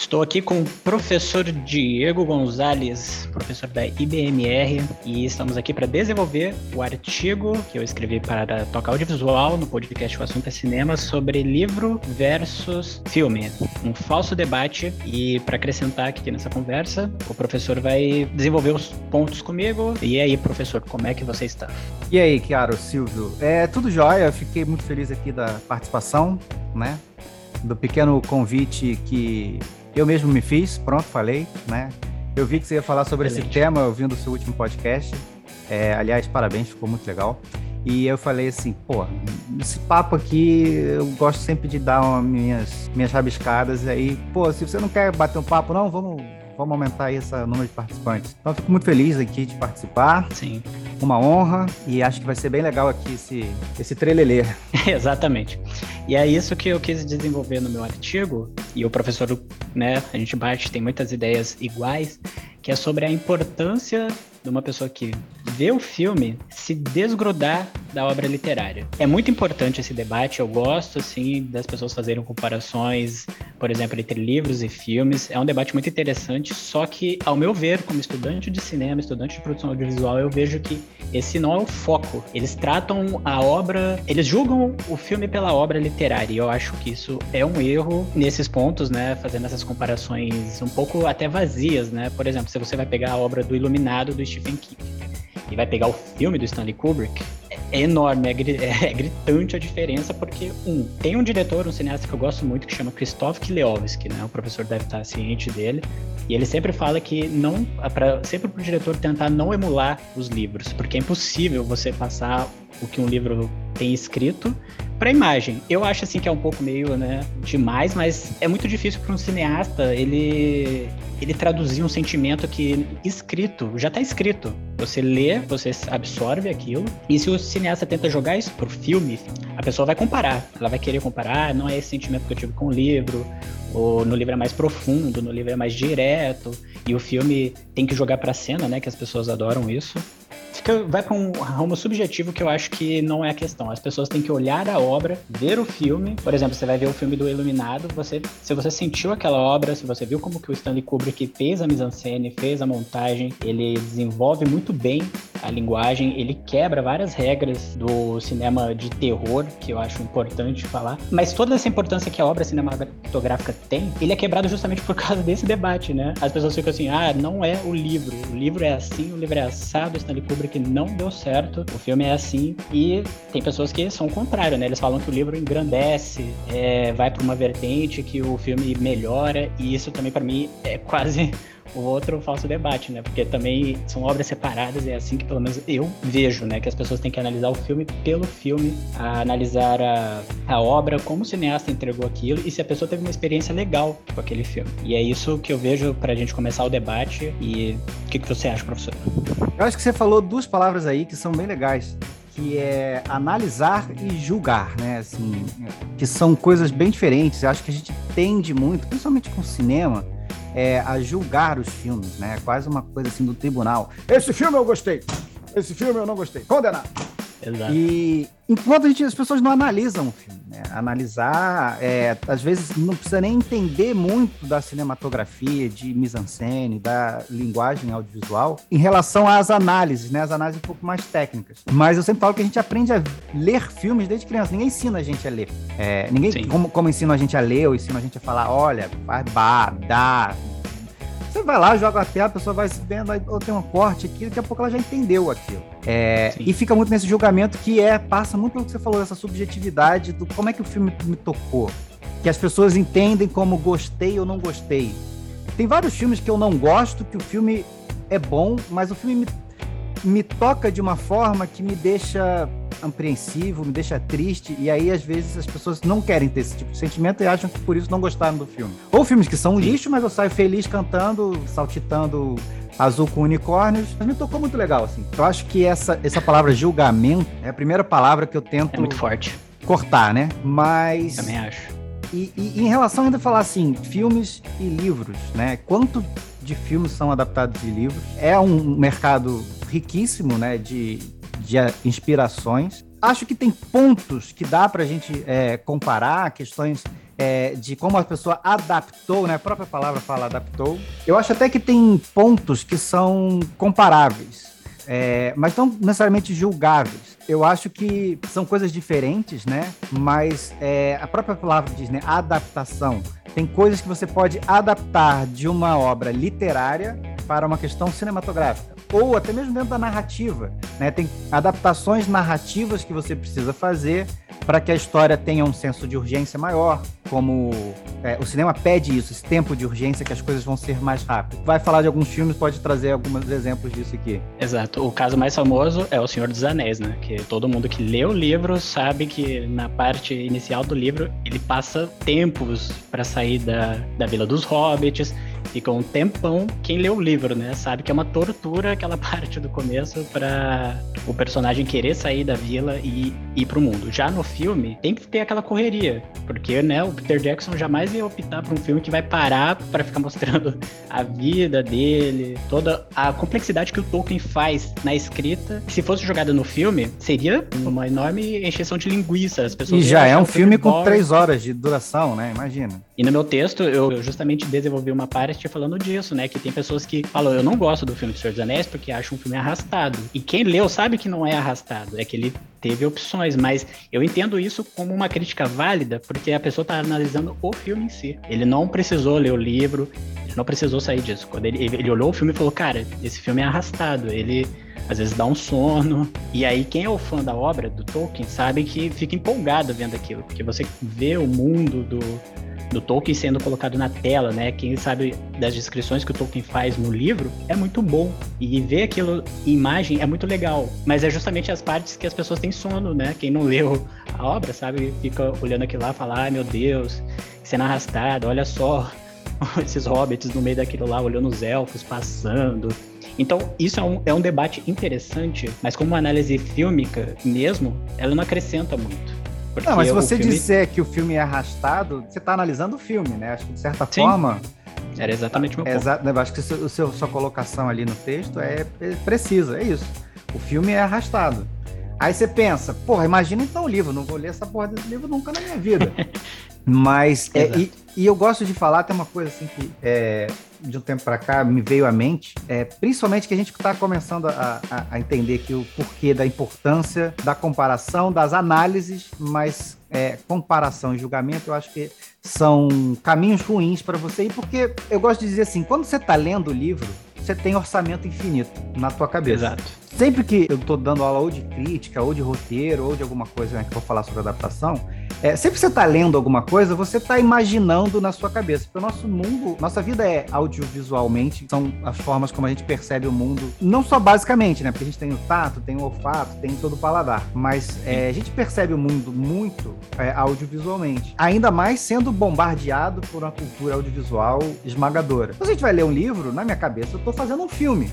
Estou aqui com o professor Diego Gonzalez, professor da IBMR, e estamos aqui para desenvolver o artigo que eu escrevi para Toca Audiovisual no podcast O Assunto é Cinema sobre livro versus filme, um falso debate. E para acrescentar aqui nessa conversa, o professor vai desenvolver os pontos comigo. E aí, professor, como é que você está? E aí, Chiaro, Silvio? É tudo jóia, fiquei muito feliz aqui da participação, né? Do pequeno convite que eu mesmo me fiz, pronto, falei, né? Eu vi que você ia falar sobre Excelente. esse tema, ouvindo o seu último podcast. É, aliás, parabéns, ficou muito legal. E eu falei assim, pô, esse papo aqui, eu gosto sempre de dar uma, minhas, minhas rabiscadas. Aí, pô, se você não quer bater um papo, não, vamos vamos aumentar aí esse número de participantes. Então, fico muito feliz aqui de participar. Sim. Uma honra e acho que vai ser bem legal aqui esse, esse trelelê. Exatamente. E é isso que eu quis desenvolver no meu artigo, e o professor, né, a gente bate, tem muitas ideias iguais, que é sobre a importância de uma pessoa que vê o filme se desgrudar da obra literária. É muito importante esse debate, eu gosto assim das pessoas fazerem comparações, por exemplo, entre livros e filmes. É um debate muito interessante, só que ao meu ver, como estudante de cinema, estudante de produção audiovisual, eu vejo que esse não é o foco. Eles tratam a obra, eles julgam o filme pela obra literária, e eu acho que isso é um erro nesses pontos, né, fazendo essas comparações um pouco até vazias, né? Por exemplo, se você vai pegar a obra do Iluminado do Stephen King e vai pegar o filme do Stanley Kubrick, é enorme, é, é, gritante a diferença, porque, um, tem um diretor, um cineasta que eu gosto muito, que chama Krzysztof Kileowski, né? O professor deve estar ciente dele. E ele sempre fala que não, pra, sempre para o diretor tentar não emular os livros, porque é impossível você passar o que um livro tem escrito para imagem. Eu acho assim que é um pouco meio, né, demais, mas é muito difícil para um cineasta ele ele traduzir um sentimento que escrito, já está escrito. Você lê, você absorve aquilo, e se o cineasta tenta jogar isso pro filme, a pessoa vai comparar. Ela vai querer comparar, ah, não é esse sentimento que eu tive com o livro, ou no livro é mais profundo, no livro é mais direto, e o filme tem que jogar pra cena, né, que as pessoas adoram isso fica, vai para um rumo subjetivo que eu acho que não é a questão. As pessoas têm que olhar a obra, ver o filme. Por exemplo, você vai ver o filme do Iluminado, você, se você sentiu aquela obra, se você viu como que o Stanley Kubrick fez a mise-en-scène, fez a montagem, ele desenvolve muito bem a linguagem, ele quebra várias regras do cinema de terror, que eu acho importante falar. Mas toda essa importância que a obra cinematográfica tem, ele é quebrado justamente por causa desse debate, né? As pessoas ficam assim, ah, não é o livro, o livro é assim, o livro é assado, Stanley Kubrick não deu certo, o filme é assim, e tem pessoas que são o contrário, né? Eles falam que o livro engrandece, é, vai para uma vertente que o filme melhora, e isso também para mim é quase o outro falso debate, né? Porque também são obras separadas e é assim que pelo menos eu vejo, né? Que as pessoas têm que analisar o filme pelo filme, analisar a, a obra, como o cineasta entregou aquilo e se a pessoa teve uma experiência legal com aquele filme. E é isso que eu vejo pra gente começar o debate. E o que, que você acha, professor? Eu acho que você falou duas palavras aí que são bem legais que é analisar e julgar, né? Assim, que são coisas bem diferentes. Eu acho que a gente tende muito, principalmente com cinema, é, a julgar os filmes, né? Quase uma coisa assim do tribunal. Esse filme eu gostei, esse filme eu não gostei. Condenado. Exato. E enquanto a gente, as pessoas não analisam o filme, né? Analisar, é, às vezes não precisa nem entender muito da cinematografia, de mise-en-scène, da linguagem audiovisual, em relação às análises, né? As análises um pouco mais técnicas. Mas eu sempre falo que a gente aprende a ler filmes desde criança. Ninguém ensina a gente a ler. É, ninguém, como, como ensina a gente a ler, ou ensina a gente a falar, olha, faz dá, você vai lá, joga a tela, a pessoa vai se vendo, ou tem um corte aqui, daqui a pouco ela já entendeu aquilo. É, e fica muito nesse julgamento que é, passa muito pelo que você falou, essa subjetividade do como é que o filme me tocou. Que as pessoas entendem como gostei ou não gostei. Tem vários filmes que eu não gosto, que o filme é bom, mas o filme me, me toca de uma forma que me deixa apreensivo, me deixa triste, e aí às vezes as pessoas não querem ter esse tipo de sentimento e acham que por isso não gostaram do filme. Ou filmes que são lixo, mas eu saio feliz cantando, saltitando azul com unicórnios. Mas me tocou muito legal, assim. Eu acho que essa, essa palavra julgamento é a primeira palavra que eu tento. É muito forte. Cortar, né? Mas. Também acho. E, e, em relação ainda a falar assim, filmes e livros, né? Quanto de filmes são adaptados de livros? É um mercado riquíssimo, né? De, de inspirações. Acho que tem pontos que dá para a gente é, comparar, questões é, de como a pessoa adaptou, né? A própria palavra fala adaptou. Eu acho até que tem pontos que são comparáveis, é, mas não necessariamente julgáveis. Eu acho que são coisas diferentes, né? Mas a própria palavra diz, né? Adaptação. Tem coisas que você pode adaptar de uma obra literária para uma questão cinematográfica, ou até mesmo dentro da narrativa. Né? Tem adaptações narrativas que você precisa fazer para que a história tenha um senso de urgência maior, como é, o cinema pede isso, esse tempo de urgência que as coisas vão ser mais rápido. Vai falar de alguns filmes, pode trazer alguns exemplos disso aqui. Exato. O caso mais famoso é O Senhor dos Anéis, né? Que todo mundo que lê o livro sabe que na parte inicial do livro ele passa tempos para sair da, da Vila dos Hobbits, fica um tempão. Quem lê o livro, né, sabe que é uma tortura aquela parte do começo para o personagem querer sair da vila e ir pro mundo. Já no filme, tem que ter aquela correria, porque, né, o Peter Jackson jamais ia optar por um filme que vai parar para ficar mostrando a vida dele, toda a complexidade que o Tolkien faz na escrita. Se fosse jogada no filme, seria uma enorme encheção de linguiça. As pessoas e já é um filme com três horas de duração, né? Imagina. E no meu texto, eu justamente desenvolvi uma parte falando disso, né? Que tem pessoas que falam, eu não gosto do filme do Senhor dos Anéis porque acho um filme arrastado. E quem leu sabe que não é arrastado, é que ele teve opções, mas eu entendo isso como uma crítica válida, porque a pessoa está analisando o filme em si. Ele não precisou ler o livro, ele não precisou sair disso. Quando ele, ele olhou o filme e falou, cara, esse filme é arrastado, ele às vezes dá um sono. E aí, quem é o fã da obra do Tolkien sabe que fica empolgado vendo aquilo, porque você vê o mundo do, do Tolkien sendo colocado na tela, né? Quem sabe das descrições que o Tolkien faz no livro é muito bom. E ver aquilo em imagem é muito legal. Mas é justamente as partes que as pessoas têm sono, né? Quem não leu a obra, sabe? Fica olhando aquilo lá e fala, ai meu Deus, cena arrastada, olha só esses hobbits no meio daquilo lá, olhando os elfos passando. Então, isso é um, é um debate interessante, mas como uma análise fílmica mesmo, ela não acrescenta muito. Não, mas se você filme... disser que o filme é arrastado, você está analisando o filme, né? Acho que de certa Sim. forma. Era exatamente o meu ponto. Exa acho que o seu, sua colocação ali no texto é precisa, é isso. O filme é arrastado. Aí você pensa, porra, imagina então o livro, não vou ler essa porra desse livro nunca na minha vida. Mas, é, e, e, eu gosto de falar, tem uma coisa assim que é, de um tempo para cá me veio à mente, é, principalmente que a gente está começando a, a, a, entender que o porquê da importância da comparação, das análises, mas é, comparação e julgamento, eu acho que são caminhos ruins para você ir, porque eu gosto de dizer assim, quando você está lendo o livro, você tem orçamento infinito na tua cabeça. Exato. Sempre que eu estou dando aula ou de crítica, ou de roteiro, ou de alguma coisa né, que eu vou falar sobre adaptação, é, sempre que você está lendo alguma coisa, você está imaginando na sua cabeça. Porque o nosso mundo, nossa vida é audiovisualmente, são as formas como a gente percebe o mundo. Não só basicamente, né? Porque a gente tem o tato, tem o olfato, tem todo o paladar. Mas é, a gente percebe o mundo muito é, audiovisualmente. Ainda mais sendo bombardeado por uma cultura audiovisual esmagadora. Quando a gente vai ler um livro, na minha cabeça, eu estou fazendo um filme.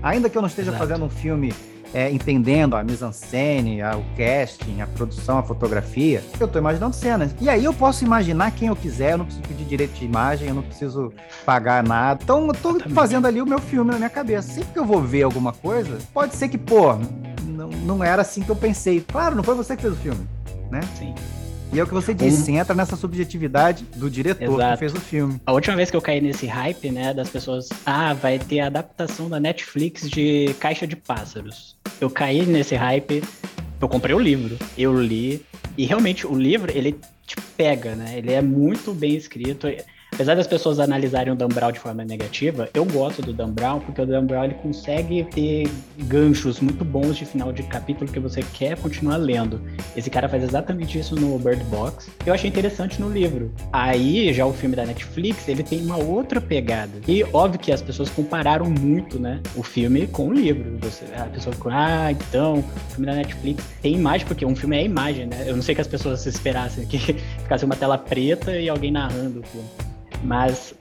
Ainda que eu não esteja Exato. fazendo um filme é, entendendo a mise-en-scène, o casting, a produção, a fotografia, eu estou imaginando cenas. E aí eu posso imaginar quem eu quiser, eu não preciso pedir direito de imagem, eu não preciso pagar nada. Então eu estou fazendo ali o meu filme na minha cabeça. Sempre que eu vou ver alguma coisa, pode ser que, pô, não, não era assim que eu pensei. Claro, não foi você que fez o filme, né? Sim. E é o que você disse, um... entra nessa subjetividade do diretor Exato. que fez o filme. A última vez que eu caí nesse hype, né, das pessoas, ah, vai ter a adaptação da Netflix de Caixa de Pássaros. Eu caí nesse hype, eu comprei o livro, eu li, e realmente o livro, ele te pega, né? Ele é muito bem escrito. Apesar das pessoas analisarem o Dan Brown de forma negativa, eu gosto do Dan Brown porque o Dan Brown ele consegue ter ganchos muito bons de final de capítulo que você quer continuar lendo. Esse cara faz exatamente isso no Bird Box. Eu achei interessante no livro. Aí, já o filme da Netflix, ele tem uma outra pegada. E óbvio que as pessoas compararam muito, né, o filme com o livro. Você, a pessoa ficou, ah, então, o filme da Netflix tem imagem, porque um filme é imagem, né? Eu não sei que as pessoas esperassem que ficasse uma tela preta e alguém narrando o filme. Mas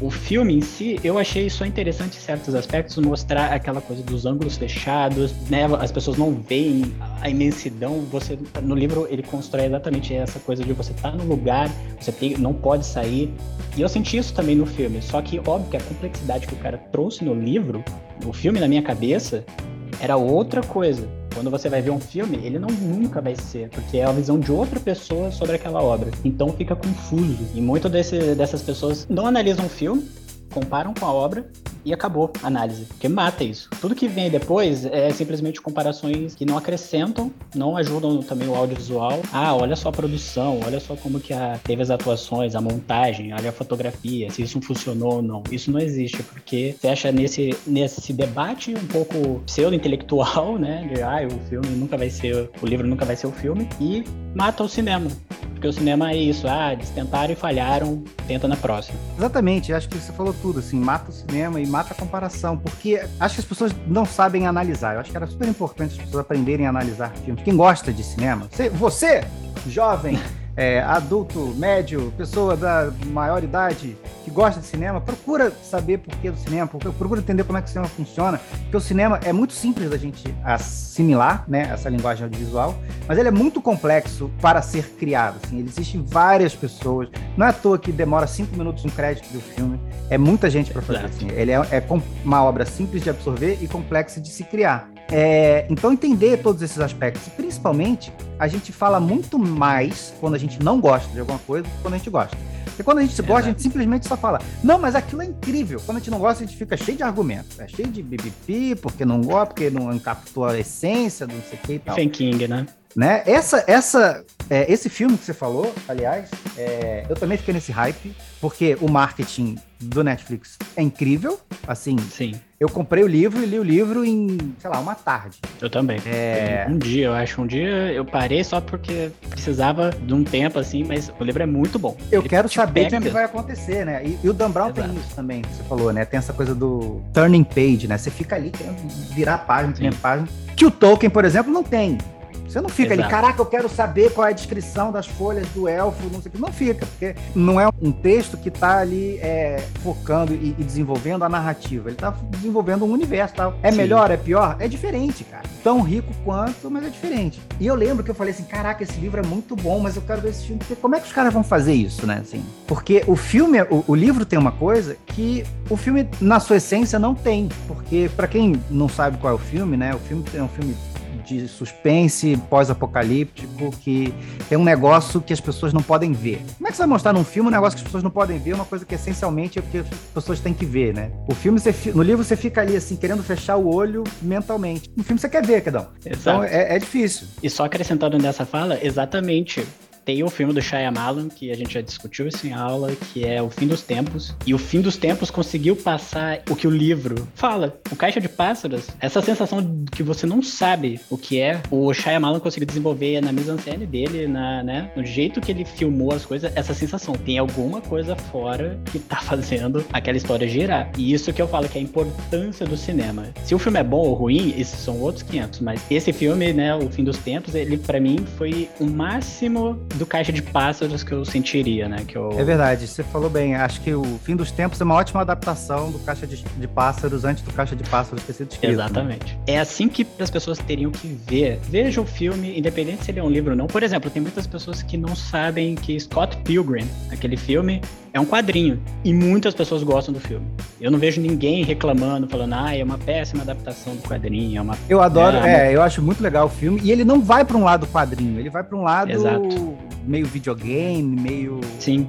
o filme em si, eu achei só interessante em certos aspectos mostrar aquela coisa dos ângulos fechados, né? As pessoas não veem a imensidão. Você no livro ele constrói exatamente essa coisa de você estar tá no lugar, você tem, não pode sair. E eu senti isso também no filme. Só que óbvio que a complexidade que o cara trouxe no livro, no filme na minha cabeça, era outra coisa. Quando você vai ver um filme, ele não nunca vai ser, porque é a visão de outra pessoa sobre aquela obra. Então fica confuso. E muito desse, dessas pessoas não analisam o filme, comparam com a obra e acabou a análise, porque mata isso. Tudo que vem depois é simplesmente comparações que não acrescentam, não ajudam também o audiovisual. Ah, olha só a produção, olha só como que a, teve as atuações, a montagem, olha a fotografia, se isso funcionou ou não. Isso não existe, porque fecha nesse, nesse debate um pouco pseudo-intelectual, né, de ah, o filme nunca vai ser, o livro nunca vai ser o filme, e mata o cinema. Porque o cinema é isso, ah, eles tentaram e falharam, tenta na próxima. Exatamente, acho que você falou tudo, assim, mata o cinema e mata a comparação, porque acho que as pessoas não sabem analisar. Eu acho que era super importante as pessoas aprenderem a analisar filmes. Quem gosta de cinema, você, você jovem é, adulto, médio, pessoa da maior idade que gosta de cinema, procura saber por que do cinema, procura entender como é que o cinema funciona, porque o cinema é muito simples da gente assimilar, né, essa linguagem audiovisual, mas ele é muito complexo para ser criado, assim, existem várias pessoas, não é à toa que demora cinco minutos um crédito do filme, é muita gente para fazer, assim, ele é, é uma obra simples de absorver e complexa de se criar. É, então, entender todos esses aspectos, principalmente, a gente fala muito mais quando a gente não gosta de alguma coisa do que quando a gente gosta. Porque quando a gente gosta, Exato. a gente simplesmente só fala, não, mas aquilo é incrível. Quando a gente não gosta, a gente fica cheio de argumentos. É cheio de bibipi, porque não gosta, porque não captou a essência, não sei o que e tal. King, né? Né? Essa, essa, é, esse filme que você falou, aliás, é, eu também fiquei nesse hype, porque o marketing do Netflix é incrível, assim. Sim. Eu comprei o livro e li o livro em, sei lá, uma tarde. Eu também. É... Um dia, eu acho. Um dia eu parei só porque precisava de um tempo, assim, mas o livro é muito bom. Eu Ele quero saber o que, vai acontecer, né? E, e o Dan Brown Exato. tem isso também, que você falou, né? Tem essa coisa do turning page, né? Você fica ali querendo virar página, Sim. página. Que o Tolkien, por exemplo, não tem. Você não fica Exato. ali, caraca, eu quero saber qual é a descrição das folhas do elfo, não sei o que. Não fica, porque não é um texto que está ali é, focando e, e, desenvolvendo a narrativa. Ele está desenvolvendo um universo. Tá? É Sim. melhor, é pior? É diferente, cara. Tão rico quanto, mas é diferente. E eu lembro que eu falei assim, caraca, esse livro é muito bom, mas eu quero ver esse filme. Porque como é que os caras vão fazer isso, né? Assim, porque o filme, o, o livro tem uma coisa que o filme, na sua essência, não tem. Porque, para quem não sabe qual é o filme, né? O filme é um filme de suspense pós-apocalíptico que tem um negócio que as pessoas não podem ver. Como é que você vai mostrar num filme um negócio que as pessoas não podem ver, uma coisa que essencialmente é porque as pessoas têm que ver, né? O filme, você, no livro, você fica ali assim, querendo fechar o olho mentalmente. No filme você quer ver, Cadão. Então é, é difícil. E só acrescentando nessa fala, exatamente tem o filme do Shyamalan, que a gente já discutiu isso em aula, que é O Fim dos Tempos. E O Fim dos Tempos conseguiu passar o que o livro fala. O Caixa de Pássaros, essa sensação de que você não sabe o que é, o Shyamalan conseguiu desenvolver na mise-en-scène dele, na, né, no jeito que ele filmou as coisas, essa sensação. Tem alguma coisa fora que tá fazendo aquela história girar. E isso que eu falo que é a importância do cinema. Se o filme é bom ou ruim, esses são outros 500, mas esse filme, né, O Fim dos Tempos, ele para mim foi o máximo do Caixa de Pássaros que eu sentiria, né? Que eu... É verdade, você falou bem. Acho que o Fim dos Tempos é uma ótima adaptação do Caixa de, de Pássaros antes do Caixa de Pássaros ter sido escrito. Né? Exatamente. Né? É assim que as pessoas teriam que ver. Veja o filme, independente se ele é um livro ou não. Por exemplo, tem muitas pessoas que não sabem que Scott Pilgrim, aquele filme, é um quadrinho. E muitas pessoas gostam do filme. Eu não vejo ninguém reclamando, falando, ah, é uma péssima adaptação do quadrinho. É uma... Eu adoro, é, é eu acho muito legal o filme. E ele não vai para um lado quadrinho, ele vai para um lado Exato. meio videogame, meio. Sim.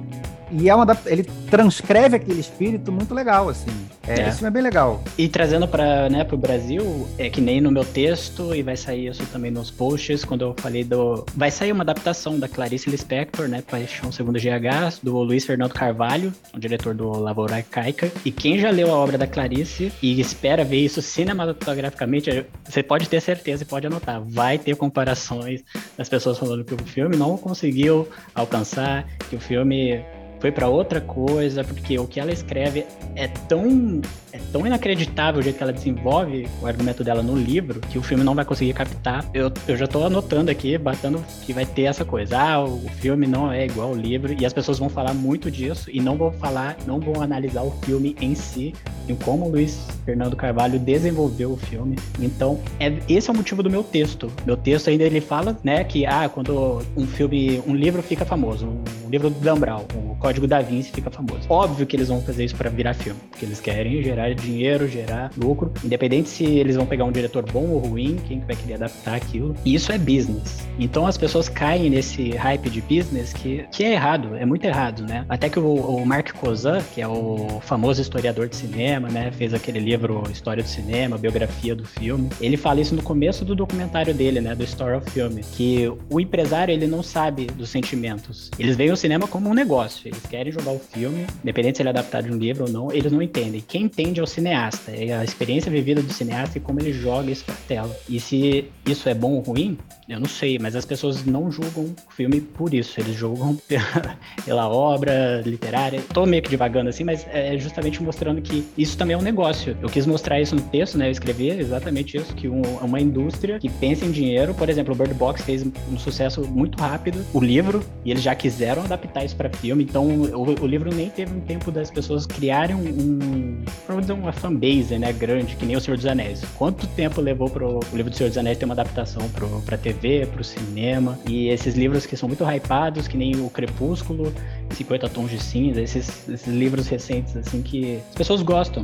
E é uma ele transcreve aquele espírito muito legal, assim. É, é. Isso é bem legal. E trazendo para né, o Brasil, é que nem no meu texto, e vai sair isso também nos posts, quando eu falei do. Vai sair uma adaptação da Clarice Lispector, né? Paixão Segundo GH, do Luiz Fernando Carvalho, o diretor do Lavoura Arcaica. E quem já leu a obra da Clarice e espera ver isso cinematograficamente, você pode ter certeza e pode anotar. Vai ter comparações das pessoas falando que o filme não conseguiu alcançar, que o filme foi para outra coisa, porque o que ela escreve é tão é tão inacreditável o jeito que ela desenvolve o argumento dela no livro que o filme não vai conseguir captar. Eu, eu já tô anotando aqui, batendo que vai ter essa coisa. Ah, o filme não é igual ao livro e as pessoas vão falar muito disso e não vão falar, não vão analisar o filme em si, em como o Luiz Fernando Carvalho desenvolveu o filme. Então, é, esse é o motivo do meu texto. Meu texto ainda ele fala, né, que ah, quando um filme, um livro fica famoso, um livro do Dan Brown, o Código da Vinci fica famoso. Óbvio que eles vão fazer isso para virar filme, porque eles querem gerar dinheiro, gerar lucro, independente se eles vão pegar um diretor bom ou ruim, quem vai querer adaptar aquilo. E isso é business. Então as pessoas caem nesse hype de business que, que é errado, é muito errado, né? Até que o, o Mark Kozan, que é o famoso historiador de cinema, né, fez aquele livro História do Cinema, biografia do filme. Ele fala isso no começo do documentário dele, né, do Story of Film, que o empresário ele não sabe dos sentimentos. Eles veem o cinema como um negócio. Eles querem jogar o filme, independente se ele é adaptado de um livro ou não, eles não entendem. Quem entende é o cineasta, é a experiência vivida do cineasta e como ele joga isso pra tela. E se isso é bom ou ruim, eu não sei, mas as pessoas não julgam o filme por isso. Eles julgam pela obra literária. Tô meio que divagando assim, mas é justamente mostrando que isso também é um negócio. Eu quis mostrar isso no texto, né? Eu escrevi exatamente isso, que um, uma indústria que pensa em dinheiro, por exemplo, o Bird Box fez um sucesso muito rápido, o livro, e eles já quiseram adaptar isso para filme, então o, o, livro nem teve um tempo das pessoas criarem um, uma fanbase, né, grande, que nem o Senhor dos Anéis. Quanto tempo levou pro o livro do Senhor dos Anéis ter uma adaptação pro, pra TV, pro cinema, e esses livros que são muito hypados, que nem o Crepúsculo, 50 Tons de Cinza, esses, esses livros recentes, assim, que as pessoas gostam.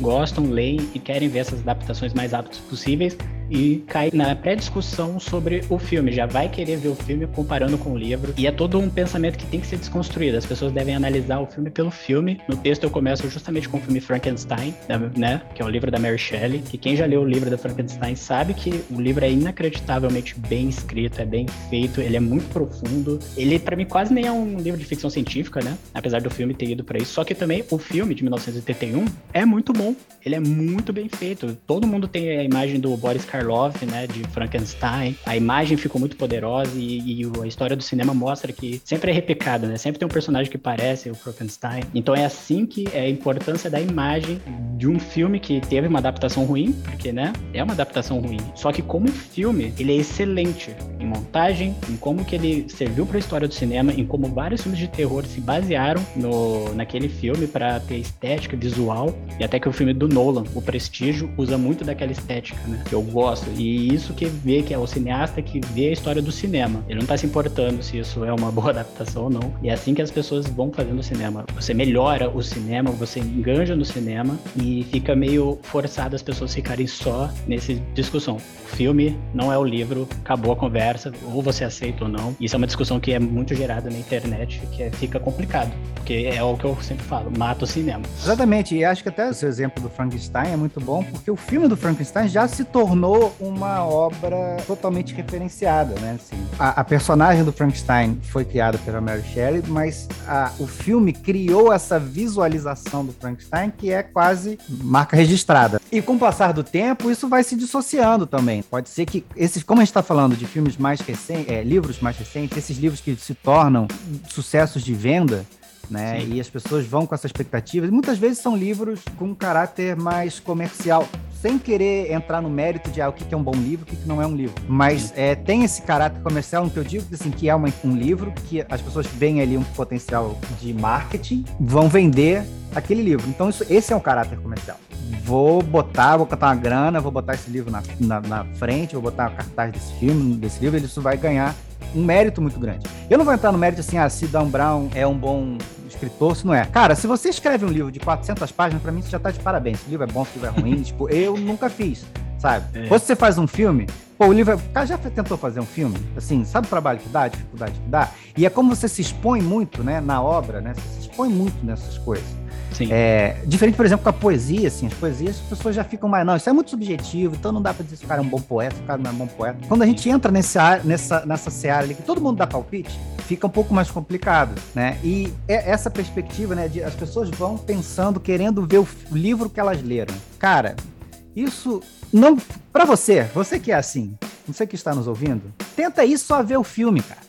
Gostam, leem e querem ver essas adaptações mais rápidas possíveis e cai na pré-discussão sobre o filme. Já vai querer ver o filme comparando com o livro. E é todo um pensamento que tem que ser desconstruído. As pessoas devem analisar o filme pelo filme. No texto eu começo justamente com o filme Frankenstein, né? Que é o livro da Mary Shelley. Que quem já leu o livro da Frankenstein sabe que o livro é inacreditavelmente bem escrito, é bem feito, ele é muito profundo. Ele, para mim, quase nem é um livro de ficção científica, né? Apesar do filme ter ido para isso. Só que também o filme de 1981 é muito bom. Ele é muito bem feito. Todo mundo tem a imagem do Boris Karloff Karloff, né, de Frankenstein. A imagem ficou muito poderosa e, e, a história do cinema mostra que sempre é replicada, né? Sempre tem um personagem que parece o Frankenstein. Então é assim que é a importância da imagem de um filme que teve uma adaptação ruim, porque, né, é uma adaptação ruim. Só que como filme, ele é excelente em montagem, em como que ele serviu para a história do cinema, em como vários filmes de terror se basearam no, naquele filme para ter estética visual e até que o filme do Nolan, o Prestígio, usa muito daquela estética, né? Que eu gosto gosto. E isso que vê que é o cineasta que vê a história do cinema. Ele não tá se importando se isso é uma boa adaptação ou não. E é assim que as pessoas vão fazendo o cinema. Você melhora o cinema, você enganja no cinema e fica meio forçado as pessoas ficarem só nessa discussão. O filme não é o livro, acabou a conversa, ou você aceita ou não. Isso é uma discussão que é muito gerada na internet, que é, fica complicado. Porque é o que eu sempre falo, mata o cinema. Exatamente, e acho que até o seu exemplo do Frankenstein é muito bom, porque o filme do Frankenstein já se tornou uma obra totalmente referenciada, né? Assim, a, a, personagem do Frankenstein foi criada pela Mary Shelley, mas a, o filme criou essa visualização do Frankenstein que é quase marca registrada. E com o passar do tempo, isso vai se dissociando também. Pode ser que esses, como a gente está falando de filmes mais recentes, é, livros mais recentes, esses livros que se tornam sucessos de venda, né? Sim. E as pessoas vão com essa expectativa. muitas vezes são livros com um caráter mais comercial sem querer entrar no mérito de ah, o que é um bom livro, o que não é um livro. Mas é, tem esse caráter comercial no que eu digo, assim, que é uma, um livro que as pessoas veem ali um potencial de marketing, vão vender aquele livro. Então, isso, esse é um caráter comercial. Vou botar, vou botar uma grana, vou botar esse livro na, na, na frente, vou botar a cartaz desse filme, desse livro, isso vai ganhar um mérito muito grande. Eu não vou entrar no mérito assim, ah, se Dan Brown é um bom escritor, se não é. Cara, se você escreve um livro de 400 páginas, para mim você já tá de parabéns. Se o livro é bom, se o livro é ruim, tipo, eu nunca fiz, sabe? É. Ou se você faz um filme, pô, o livro. É... O cara já tentou fazer um filme? Assim, sabe o trabalho que dá, a dificuldade que dá? E é como você se expõe muito, né, na obra, né? Você se expõe muito nessas coisas. Sim. É, diferente, por exemplo, com a poesia, assim, as poesias, as pessoas já ficam mais, não, isso é muito subjetivo, então não dá para dizer se o cara é um bom poeta, se o cara não é um bom poeta. Quando a gente entra nesse, nessa, nessa seara ali, que todo mundo dá palpite, fica um pouco mais complicado, né? E é essa perspectiva, né, de as pessoas vão pensando, querendo ver o livro que elas leram. Cara, isso não para você, você que é assim, você que está nos ouvindo, tenta ir só ver o filme, cara.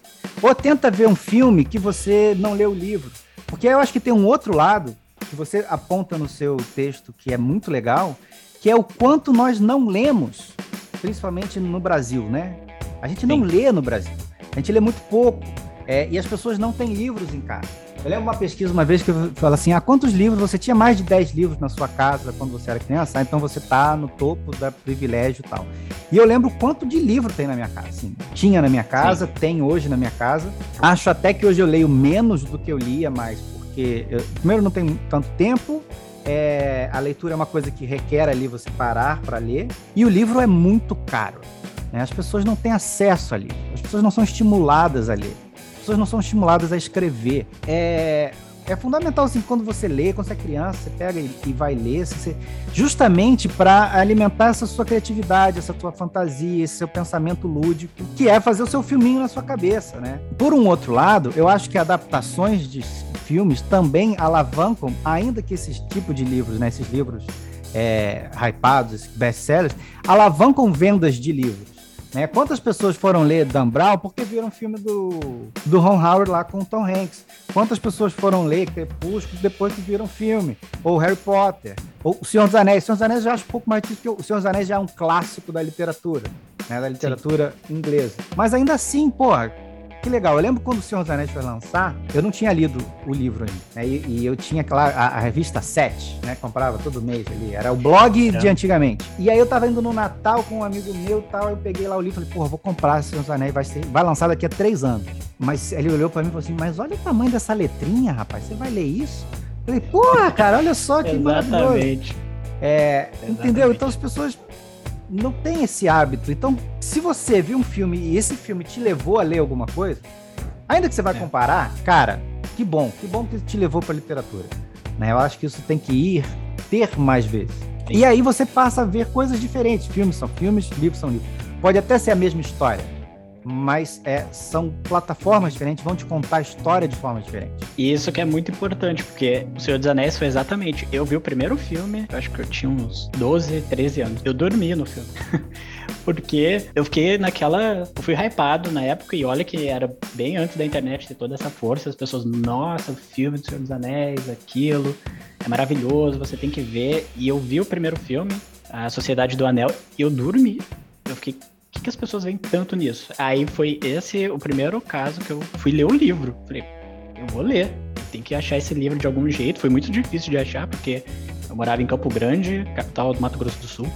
Ou tenta ver um filme que você não leu o livro. Porque eu acho que tem um outro lado que você aponta no seu texto que é muito legal, que é o quanto nós não lemos, principalmente no Brasil, né? A gente não Sim. lê no Brasil. A gente lê muito pouco. É, e as pessoas não têm livros em casa. Eu lembro uma pesquisa uma vez que fala assim: ah, quantos livros você tinha mais de 10 livros na sua casa quando você era criança? Ah, então você tá no topo da privilégio e tal. E eu lembro quanto de livro tem na minha casa. Assim, tinha na minha casa, Sim. tem hoje na minha casa. Acho até que hoje eu leio menos do que eu lia mais, porque eu, primeiro não tenho tanto tempo. É, a leitura é uma coisa que requer ali você parar para ler. E o livro é muito caro. Né? As pessoas não têm acesso ali. As pessoas não são estimuladas a ler pessoas não são estimuladas a escrever. É, é fundamental, assim, quando você lê, quando você é criança, você pega e, e vai ler, você, justamente para alimentar essa sua criatividade, essa tua fantasia, esse seu pensamento lúdico, que é fazer o seu filminho na sua cabeça, né? Por um outro lado, eu acho que adaptações de filmes também alavancam, ainda que esses tipos de livros, né, esses livros é, hypados, best-sellers, alavancam vendas de livros. Né? Quantas pessoas foram ler Dan Brown porque viram o filme do, do Ron Howard lá com o Tom Hanks? Quantas pessoas foram ler Crepúsculo depois que viram o filme? Ou Harry Potter? Ou O Senhor dos Anéis? O Senhor dos Anéis já acho um pouco mais difícil, porque o Senhor dos Anéis já é um clássico da literatura, né? da literatura Sim. inglesa. Mas ainda assim, porra, que legal. Eu lembro quando o Senhor dos Anéis foi lançar, eu não tinha lido o livro ainda. Né? E, e, eu tinha, claro, a, a, revista 7, né? Comprava todo mês ali. Era o blog é. de antigamente. E aí eu tava indo no Natal com um amigo meu e tal. Eu peguei lá o livro e falei, porra, vou comprar Senhor dos Anéis, vai, ser, vai lançar daqui a três anos. Mas ele olhou para mim e falou assim: Mas olha o tamanho dessa letrinha, rapaz. Você vai ler isso? Eu falei, porra, cara, olha só que maravilhoso. É, entendeu? Então as pessoas não tem esse hábito. Então, se você viu um filme e esse filme te levou a ler alguma coisa, ainda que você vai é. comparar, cara, que bom, que bom que te levou para literatura. Né? Eu acho que isso tem que ir, ter mais vezes. Sim. E aí você passa a ver coisas diferentes. Filmes são filmes, livros são livros. Pode até ser a mesma história, mas é, são plataformas diferentes, vão te contar a história de forma diferente. E isso que é muito importante, porque O Senhor dos Anéis foi exatamente. Eu vi o primeiro filme, acho que eu tinha uns 12, 13 anos. Eu dormi no filme. porque eu fiquei naquela. Eu fui hypado na época, e olha que era bem antes da internet ter toda essa força. As pessoas, nossa, o filme do Senhor dos Anéis, aquilo. É maravilhoso, você tem que ver. E eu vi o primeiro filme, A Sociedade do Anel, e eu dormi. Eu fiquei que, que as pessoas veem tanto nisso? Aí foi esse o primeiro caso que eu fui ler o livro. Falei, eu vou ler. Tem que achar esse livro de algum jeito. Foi muito difícil de achar, porque eu morava em Campo Grande, capital do Mato Grosso do Sul.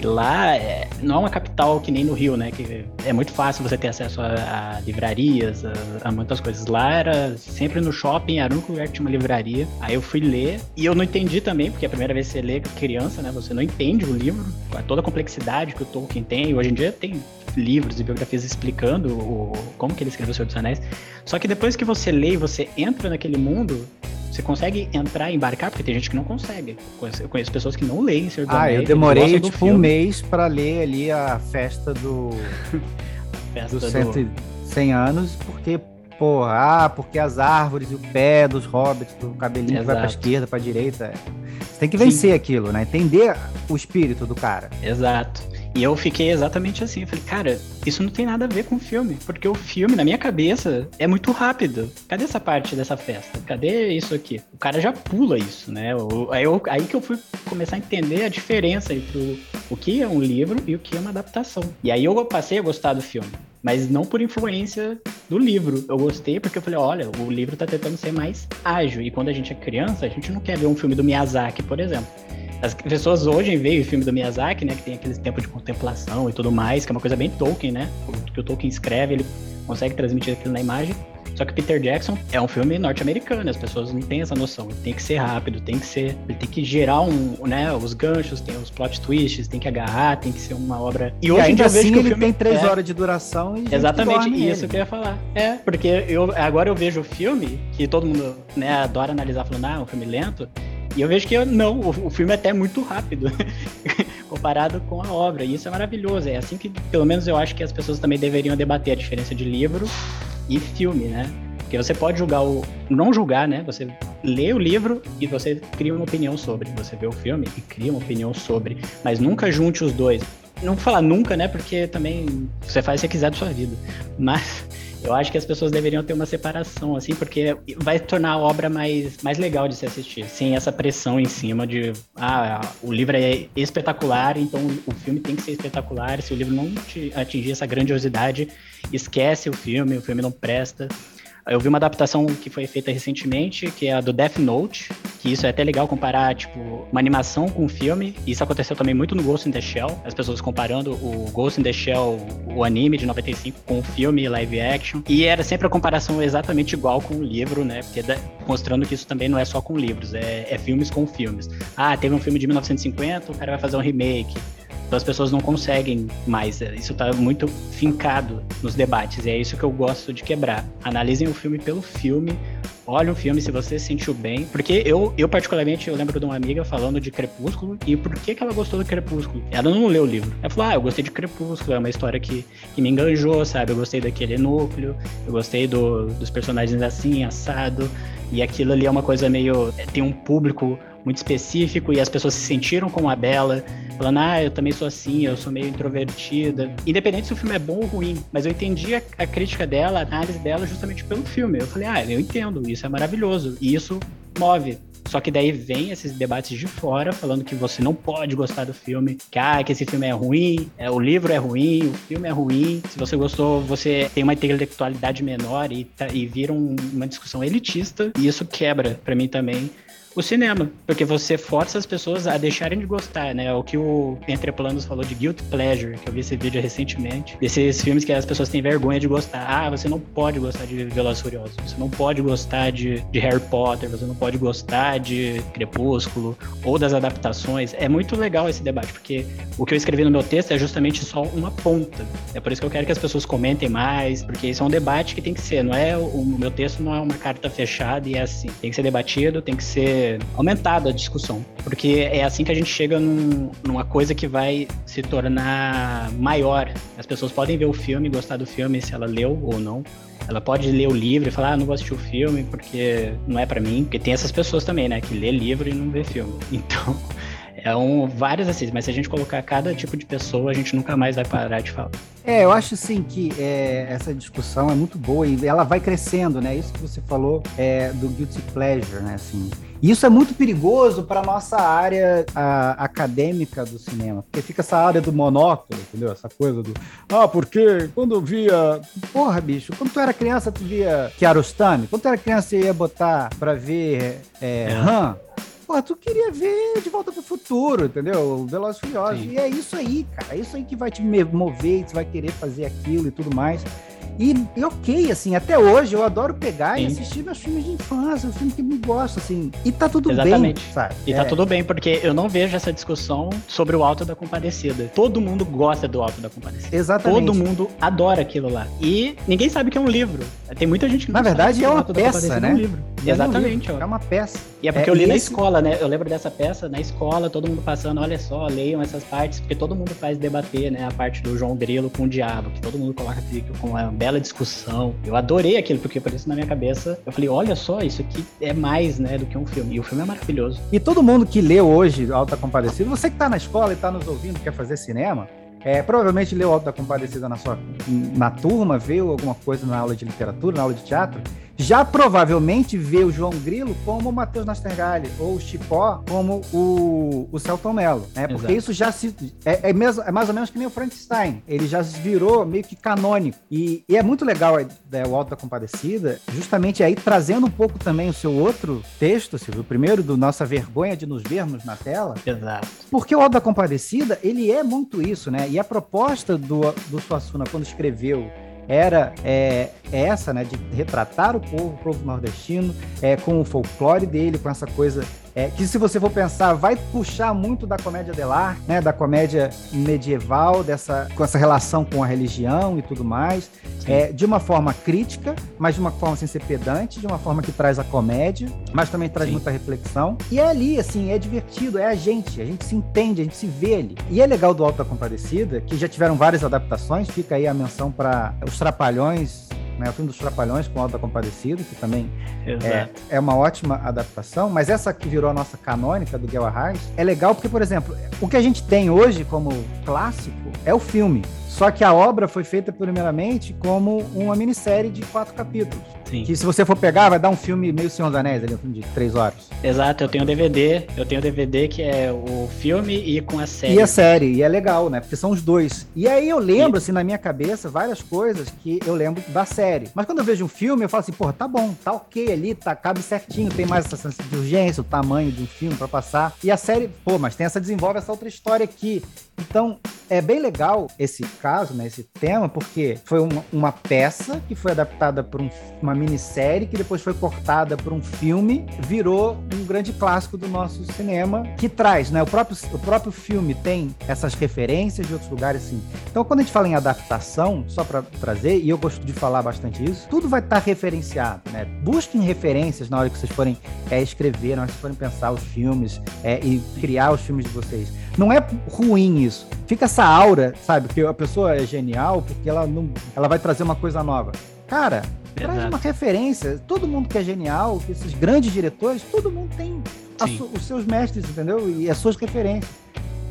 E lá é, não é uma capital que nem no Rio, né? Que é muito fácil você ter acesso a, a livrarias, a, a, muitas coisas. Lá era sempre no shopping, era o único lugar que tinha uma livraria. Aí eu fui ler e eu não entendi também, porque a primeira vez que você lê criança, né? Você não entende o livro, toda a complexidade que o Tolkien tem. Hoje em dia tem livros e biografias explicando o, como que ele escreveu O Senhor dos Anéis. Só que depois que você lê e você entra naquele mundo, você consegue entrar e embarcar? Porque tem gente que não consegue. Eu conheço pessoas que não leem Senhor dos Ah, eu demorei tipo filme. um mês para ler ali a festa do. festa do, do... 100 anos, porque porra, ah, porque as árvores e o pé dos hobbits, o cabelinho Exato. vai pra esquerda, pra direita. Você tem que vencer Sim. aquilo, né? Entender o espírito do cara. Exato. E eu fiquei exatamente assim. Eu falei, cara, isso não tem nada a ver com o filme. Porque o filme, na minha cabeça, é muito rápido. Cadê essa parte dessa festa? Cadê isso aqui? O cara já pula isso, né? Aí, eu, aí que eu fui começar a entender a diferença entre o, o que é um livro e o que é uma adaptação. E aí eu passei a gostar do filme mas não por influência do livro. Eu gostei porque eu falei, olha, o livro tá tentando ser mais ágil. E quando a gente é criança, a gente não quer ver um filme do Miyazaki, por exemplo. As pessoas hoje veem o filme do Miyazaki, né, que tem aquele tempo de contemplação e tudo mais, que é uma coisa bem Tolkien, né? O que o Tolkien escreve, ele consegue transmitir aquilo na imagem. Só que Peter Jackson é um filme norte-americano, as pessoas não têm essa noção. Ele tem que ser rápido, tem que ser, ele tem que gerar um, né, os ganchos, tem os plot twists, tem que agarrar, tem que ser uma obra. E, e hoje ainda assim ele tem três é... horas de duração e exatamente isso que eu ia falar. É porque eu agora eu vejo o filme que todo mundo né, adora analisar falando ah, é um filme lento. E eu vejo que eu, não, o, o filme é até muito rápido comparado com a obra. E isso é maravilhoso. É assim que, pelo menos, eu acho que as pessoas também deveriam debater a diferença de livro e filme, né? Porque você pode julgar o. Não julgar, né? Você lê o livro e você cria uma opinião sobre. Você vê o filme e cria uma opinião sobre. Mas nunca junte os dois. Não vou falar nunca, né? Porque também você faz o que quiser da sua vida. Mas eu acho que as pessoas deveriam ter uma separação, assim, porque vai tornar a obra mais, mais legal de se assistir, sem essa pressão em cima de, ah, o livro é espetacular, então o filme tem que ser espetacular. Se o livro não atingir essa grandiosidade, esquece o filme, o filme não presta. Eu vi uma adaptação que foi feita recentemente, que é a do Death Note, que isso é até legal comparar, tipo, uma animação com um filme. Isso aconteceu também muito no Ghost in the Shell, as pessoas comparando o Ghost in the Shell, o anime de 95, com o filme live action. E era sempre a comparação exatamente igual com o livro, né? Porque mostrando que isso também não é só com livros, é, é filmes com filmes. Ah, teve um filme de 1950, o cara vai fazer um remake. Então as pessoas não conseguem mais. Isso está muito fincado nos debates. E é isso que eu gosto de quebrar. Analisem o filme pelo filme. Olha o filme se você se sentiu bem. Porque eu, eu particularmente, eu lembro de uma amiga falando de Crepúsculo. E por que, que ela gostou do Crepúsculo? Ela não leu o livro. Ela falou: Ah, eu gostei de Crepúsculo. É uma história que, que me enganjou, sabe? Eu gostei daquele núcleo. Eu gostei do, dos personagens assim, assado. E aquilo ali é uma coisa meio. Tem um público muito específico e as pessoas se sentiram como a Bela, falando, ah, eu também sou assim, eu sou meio introvertida. Independente se o filme é bom ou ruim, mas eu entendi a, a crítica dela, a análise dela justamente pelo filme. Eu falei, ah, eu entendo, isso é maravilhoso. E isso move. Só que daí vem esses debates de fora falando que você não pode gostar do filme, que ah, que esse filme é ruim, é, o livro é ruim, o filme é ruim. Se você gostou, você tem uma intelectualidade menor e, tá, e vira um, uma discussão elitista. E isso quebra para mim também o cinema, porque você força as pessoas a deixarem de gostar, né? O que o Entre Planos falou de guilt pleasure, que eu vi esse vídeo recentemente, desses filmes que as pessoas têm vergonha de gostar. Ah, você não pode gostar de Velozes Furiosos, você não pode gostar de, de Harry Potter, você não pode gostar de Crepúsculo ou das adaptações. É muito legal esse debate, porque o que eu escrevi no meu texto é justamente só uma ponta. É por isso que eu quero que as pessoas comentem mais, porque isso é um debate que tem que ser, não é o meu texto não é uma carta fechada e é assim. Tem que ser debatido, tem que ser aumentada a discussão. Porque é assim que a gente chega num, numa coisa que vai se tornar maior. As pessoas podem ver o filme, gostar do filme, se ela leu ou não. Ela pode ler o livro e falar, ah, não vou assistir o filme porque não é para mim. Porque tem essas pessoas também, né, que lê livro e não vê filme. Então, é um, vários assim, mas se a gente colocar cada tipo de pessoa, a gente nunca mais vai parar de falar. É, eu acho sim que é, essa discussão é muito boa e ela vai crescendo, né? Isso que você falou é, do guilty pleasure, né? Assim, isso é muito perigoso para nossa área a, acadêmica do cinema, porque fica essa área do monótono, entendeu? Essa coisa do ah, porque quando eu via, porra, bicho, quando tu era criança tu via Kiarostami, quando tu era criança você ia botar para ver é, é. Han, Pô, tu queria ver De Volta pro Futuro, entendeu? Velozes Furiosos. E é isso aí, cara. É isso aí que vai te mover, que vai querer fazer aquilo e tudo mais. E, e, ok, assim, até hoje eu adoro pegar Sim. e assistir meus filmes de infância, um filme que me gosta, assim. E tá tudo Exatamente. bem, sabe? E tá é. tá tudo bem, porque eu não vejo essa discussão sobre o Alto da Compadecida. Todo mundo gosta do Alto da Compadecida. Exatamente. Todo mundo adora aquilo lá. E ninguém sabe que é um livro. Tem muita gente que não Na verdade, é uma peça, né? É um livro. Exatamente. É, um é uma peça. E é porque é, eu li na esse... escola, né? Eu lembro dessa peça na escola, todo mundo passando, olha só, leiam essas partes, porque todo mundo faz debater, né? A parte do João Grilo com o diabo, que todo mundo coloca com uma bela discussão. Eu adorei aquilo, porque por isso na minha cabeça eu falei, olha só, isso aqui é mais, né, do que um filme. E o filme é maravilhoso. E todo mundo que leu hoje Alta Compadecida, você que tá na escola e tá nos ouvindo, quer fazer cinema, é, provavelmente leu Alto da Compadecida na sua na turma, viu alguma coisa na aula de literatura, na aula de teatro já provavelmente vê o João Grilo como o Matheus Nastergalli, ou o Chipó como o, o Celton Mello, né? Porque Exato. isso já se... É, é, mesmo, é mais ou menos que nem o Frankenstein. Ele já virou meio que canônico. E, e é muito legal é, o Alto da Compadecida, justamente aí trazendo um pouco também o seu outro texto, Silvio, o primeiro do Nossa Vergonha de Nos Vermos na Tela. Exato. Porque o Alto da Compadecida, ele é muito isso, né? E a proposta do, do Suassuna, quando escreveu era é, essa, né, de retratar o povo, o povo nordestino, é, com o folclore dele, com essa coisa é, que se você for pensar, vai puxar muito da comédia dell'arte, né, da comédia medieval, dessa, com essa relação com a religião e tudo mais, é, de uma forma crítica, mas de uma forma sem ser pedante, de uma forma que traz a comédia, mas também traz Sim. muita reflexão. E é ali, assim, é divertido, é a gente, a gente se entende, a gente se vê ali. E é legal do Alto da Compadecida, que já tiveram várias adaptações, fica aí a menção para Os Trapalhões, né? O filme dos Trapalhões com Alta Compadecido, que também é, é, uma ótima adaptação, mas essa que virou a nossa canônica do Guel Arraes é legal porque, por exemplo, o que a gente tem hoje como clássico é o filme. Só que a obra foi feita primeiramente como uma minissérie de quatro capítulos. Sim. Que se você for pegar, vai dar um filme meio Senhor dos Anéis, ali, um filme de três horas. Exato, eu tenho DVD, eu tenho DVD que é o filme e com a série. E a série, e é legal, né? Porque são os dois. E aí eu lembro, assim, na minha cabeça, várias coisas que eu lembro da série. Mas quando eu vejo um filme, eu falo assim, porra, tá bom, tá ok ali, tá, cabe certinho, tem mais essa sensação de urgência, o tamanho de um filme para passar. E a série, pô, mas tem essa, desenvolve essa outra história aqui. Então, é bem legal esse caso, né, esse tema, porque foi uma, uma peça que foi adaptada por um, uma minissérie que depois foi cortada por um filme, virou um grande clássico do nosso cinema, que traz, né, o próprio, o próprio filme tem essas referências de outros lugares. Então, quando a gente fala em adaptação, só para trazer, e eu gosto de falar bastante isso, tudo vai estar tá referenciado, né? Busquem referências na hora que vocês forem é, escrever, na hora que vocês forem pensar os filmes é, e criar os filmes de vocês. Não é ruim isso. Fica essa aura, sabe? Que a pessoa é genial porque ela não, ela vai trazer uma coisa nova. Cara, Verdade. traz uma referência. Todo mundo que é genial, que esses grandes diretores, todo mundo tem su, os seus mestres, entendeu? E as suas referências.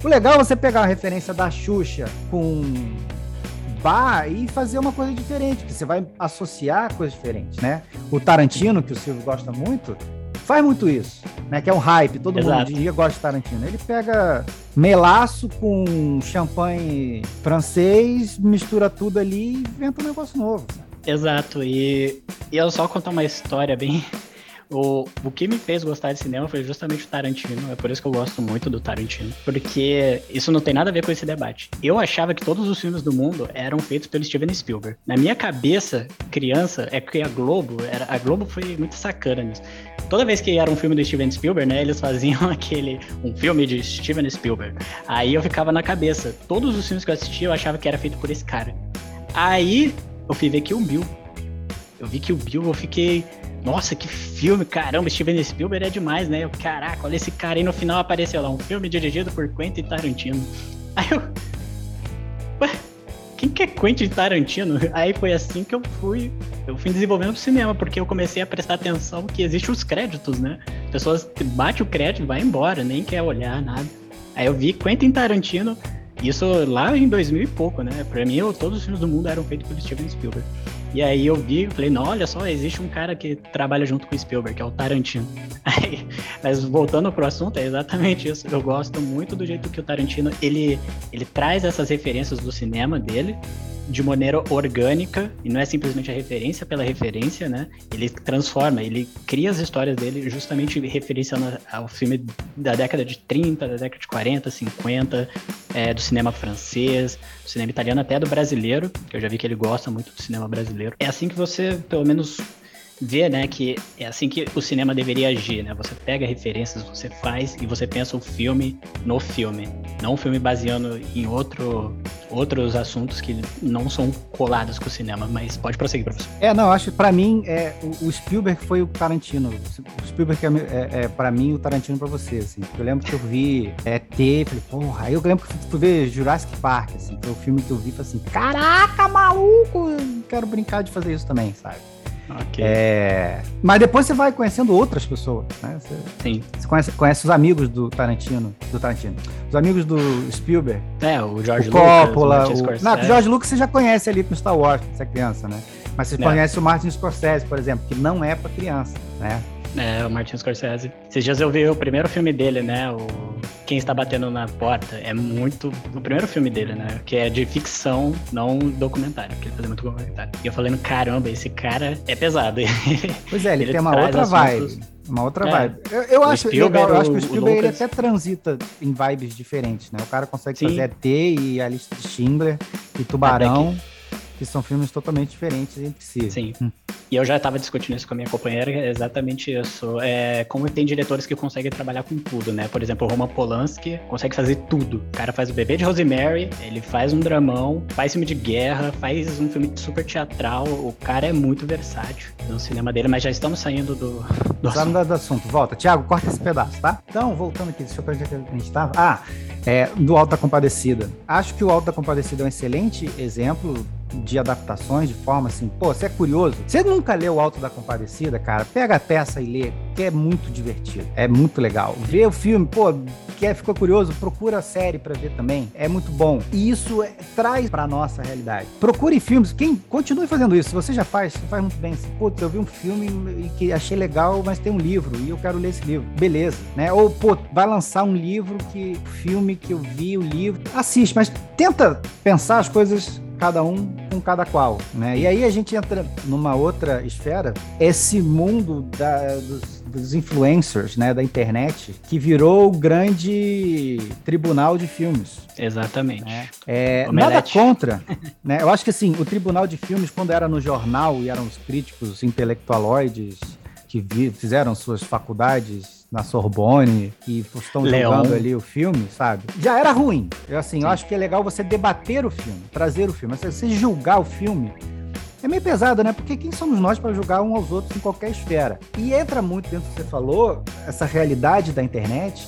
O legal é você pegar a referência da Xuxa com bar e fazer uma coisa diferente, que você vai associar coisas diferentes, né? O Tarantino, que o Silvio gosta muito, faz muito isso, né? Que é um hype, todo Exato. mundo dia gosta de Tarantino. Ele pega melaço com champanhe francês, mistura tudo ali e inventa um negócio novo. Exato, e, e eu só contar uma história bem o, o que me fez gostar de cinema foi justamente o Tarantino. É por isso que eu gosto muito do Tarantino. Porque isso não tem nada a ver com esse debate. Eu achava que todos os filmes do mundo eram feitos pelo Steven Spielberg. Na minha cabeça, criança, é que a Globo, era, a Globo foi muito sacana nisso. Toda vez que era um filme do Steven Spielberg, né, eles faziam aquele um filme de Steven Spielberg. Aí eu ficava na cabeça, todos os filmes que eu assistia eu achava que era feito por esse cara. Aí eu fui ver que o Bill. Eu vi que o Bill, eu fiquei nossa, que filme, caramba, Steven Spielberg é demais, né? Eu, caraca, olha esse cara aí no final apareceu lá, um filme dirigido por Quentin Tarantino. Aí eu. Ué, quem que é Quentin Tarantino? Aí foi assim que eu fui. Eu fui desenvolvendo o cinema, porque eu comecei a prestar atenção que existem os créditos, né? Pessoas bate o crédito vai embora, nem quer olhar nada. Aí eu vi Quentin Tarantino, isso lá em 2000 e pouco, né? Pra mim, eu, todos os filmes do mundo eram feitos por Steven Spielberg. E aí eu vi e falei, não, olha só, existe um cara que trabalha junto com o Spielberg, que é o Tarantino. Aí, mas voltando pro assunto, é exatamente isso. Eu gosto muito do jeito que o Tarantino, ele, ele traz essas referências do cinema dele, de maneira orgânica, e não é simplesmente a referência pela referência, né? Ele transforma, ele cria as histórias dele justamente referenciando ao filme da década de 30, da década de 40, 50, é, do cinema francês, do cinema italiano, até do brasileiro, que eu já vi que ele gosta muito do cinema brasileiro. É assim que você, pelo menos, vê, né, que é assim que o cinema deveria agir, né? Você pega referências, você faz e você pensa o filme no filme, não o filme baseando em outro, outros assuntos que não são colados com o cinema, mas pode prosseguir, professor. É, não, acho que para mim é o, Spielberg foi o Tarantino. O Spielberg é, é, é para mim o Tarantino para você, assim. Eu lembro que eu vi é, T, falei, porra, aí eu lembro que fui ver Jurassic Park, assim, foi o filme que eu vi, falei assim, caraca, maluco, quero brincar de fazer isso também, sabe? Okay. É... Mas depois você vai conhecendo outras pessoas, né? Você, Sim. Você conhece, conhece os amigos do Tarantino, do Tarantino. Os amigos do Spielberg. É, o George o Coppola, Lucas, o... Não, o George Lucas você já conhece ali com Star Wars, você é criança, né? Mas você é. conhece o Martin Scorsese, por exemplo, que não é para criança, né? É, o Martin Scorsese. Esses dias eu vi o primeiro filme dele, né? O Quem Está Batendo na Porta. É muito. O primeiro filme dele, né? Que é de ficção, não documentário, porque ele faz muito documentário. E eu falei, caramba, esse cara é pesado. Pois é, ele, ele tem uma outra assuntos... vibe. Uma outra é. vibe. Eu, eu acho legal, eu acho que o Spielberg o ele até transita em vibes diferentes, né? O cara consegue Sim. fazer ET e a lista de Schindler e Tubarão que são filmes totalmente diferentes entre si. Sim. Hum. E eu já estava discutindo isso com a minha companheira, é exatamente isso. É, como tem diretores que conseguem trabalhar com tudo, né? Por exemplo, o Roman Polanski consegue fazer tudo. O cara faz o Bebê de Rosemary, ele faz um dramão, faz filme de guerra, faz um filme super teatral. O cara é muito versátil no cinema dele, mas já estamos saindo do, do assunto. do assunto. Volta. Tiago, corta esse pedaço, tá? Então, voltando aqui, deixa eu ver onde a gente estava. Ah, é, do Alto da Compadecida. Acho que o Alto da Compadecida é um excelente exemplo de adaptações, de forma assim, pô, você é curioso? Você nunca leu o Alto da Compadecida, cara? Pega a peça e lê, que é muito divertido, é muito legal. Vê o filme, pô, quer, ficou curioso, procura a série para ver também. É muito bom. E isso é, traz para nossa realidade. Procure filmes. Quem continue fazendo isso. Você já faz, você faz muito bem. Se, putz, eu vi um filme que achei legal, mas tem um livro e eu quero ler esse livro. Beleza, né? Ou, pô, vai lançar um livro que filme que eu vi, o livro. Assiste, mas tenta pensar as coisas cada um com cada qual, né? E aí a gente entra numa outra esfera, esse mundo da, dos, dos influencers, né, da internet, que virou o grande tribunal de filmes. Exatamente. Né? É, nada contra, né? Eu acho que assim, o tribunal de filmes, quando era no jornal e eram os críticos intelectualoides que vi, fizeram suas faculdades na Sorbonne e estão jogando ali o filme, sabe? Já era ruim. Eu, assim, eu acho que é legal você debater o filme, trazer o filme. Mas você julgar o filme é meio pesado, né? Porque quem somos nós para julgar um aos outros em qualquer esfera? E entra muito dentro do que você falou, essa realidade da internet,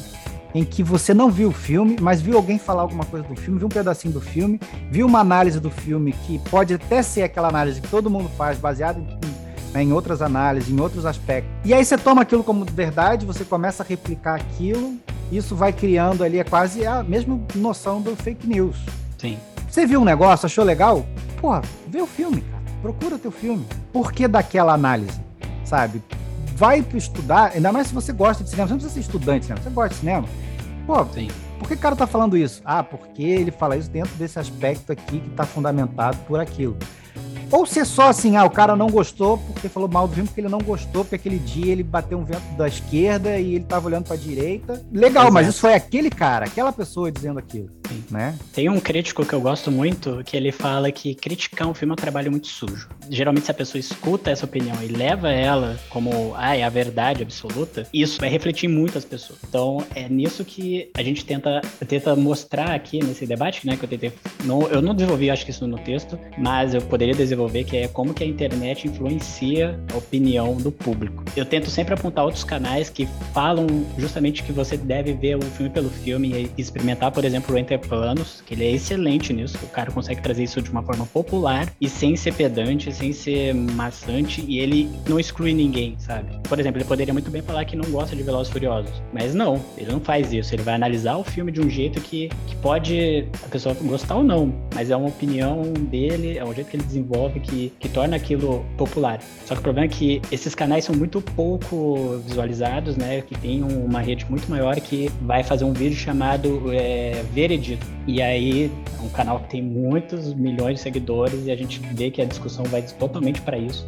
em que você não viu o filme, mas viu alguém falar alguma coisa do filme, viu um pedacinho do filme, viu uma análise do filme que pode até ser aquela análise que todo mundo faz, baseada em né, em outras análises, em outros aspectos. E aí você toma aquilo como verdade, você começa a replicar aquilo, isso vai criando ali é quase a mesma noção do fake news. Sim. Você viu um negócio, achou legal? Porra, vê o filme, cara. Procura teu filme. Por que daquela análise? Sabe? Vai estudar, ainda mais se você gosta de cinema. Você não precisa ser estudante de cinema, você gosta de cinema. Pô, Sim. por que o cara tá falando isso? Ah, porque ele fala isso dentro desse aspecto aqui que tá fundamentado por aquilo. Ou ser só assim, ah, o cara não gostou porque falou mal do filme, porque ele não gostou, porque aquele dia ele bateu um vento da esquerda e ele tava olhando pra direita. Legal, Exato. mas isso foi aquele cara, aquela pessoa dizendo aquilo. Sim. Né? Tem um crítico que eu gosto muito que ele fala que criticar um filme é um trabalho muito sujo. Geralmente, se a pessoa escuta essa opinião e leva ela como ah, é a verdade absoluta, isso vai refletir muito as pessoas. Então, é nisso que a gente tenta, tenta mostrar aqui nesse debate, né? Que eu tentei. Não, eu não desenvolvi, acho que isso no texto, mas eu poderia desenvolver que é como que a internet influencia a opinião do público. Eu tento sempre apontar outros canais que falam justamente que você deve ver o filme pelo filme e experimentar, por exemplo, o Enter Planos, que ele é excelente nisso, o cara consegue trazer isso de uma forma popular e sem ser pedante, sem ser maçante, e ele não exclui ninguém, sabe? Por exemplo, ele poderia muito bem falar que não gosta de Velozes Furiosos, mas não, ele não faz isso, ele vai analisar o filme de um jeito que, que pode a pessoa gostar ou não, mas é uma opinião dele, é um jeito que ele desenvolve que, que torna aquilo popular. Só que o problema é que esses canais são muito pouco visualizados, né? Que tem uma rede muito maior que vai fazer um vídeo chamado é, Veredito. E aí é um canal que tem muitos milhões de seguidores e a gente vê que a discussão vai totalmente para isso.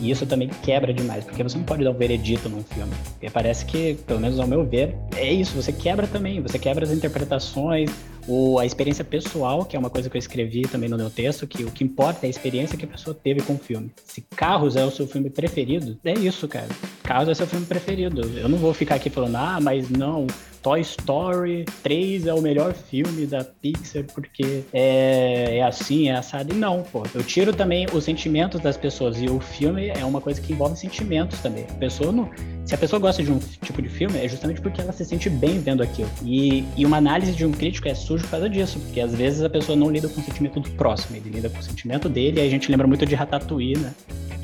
E isso também quebra demais, porque você não pode dar um veredito num filme. Porque parece que, pelo menos ao meu ver, é isso, você quebra também, você quebra as interpretações, ou a experiência pessoal, que é uma coisa que eu escrevi também no meu texto, que o que importa é a experiência que a pessoa teve com o filme. Se Carros é o seu filme preferido, é isso, cara. Carros é seu filme preferido. Eu não vou ficar aqui falando, ah, mas não, Toy Story 3 é o melhor filme da Pixar porque é, é assim, é assado. E não, pô. Eu tiro também os sentimentos das pessoas. E o filme é uma coisa que envolve sentimentos também. A pessoa não. Se a pessoa gosta de um tipo de filme, é justamente porque ela se sente bem vendo aquilo. E, e uma análise de um crítico é sujo por causa disso, porque às vezes a pessoa não lida com o sentimento do próximo, ele lida com o sentimento dele, e a gente lembra muito de Ratatouille, né?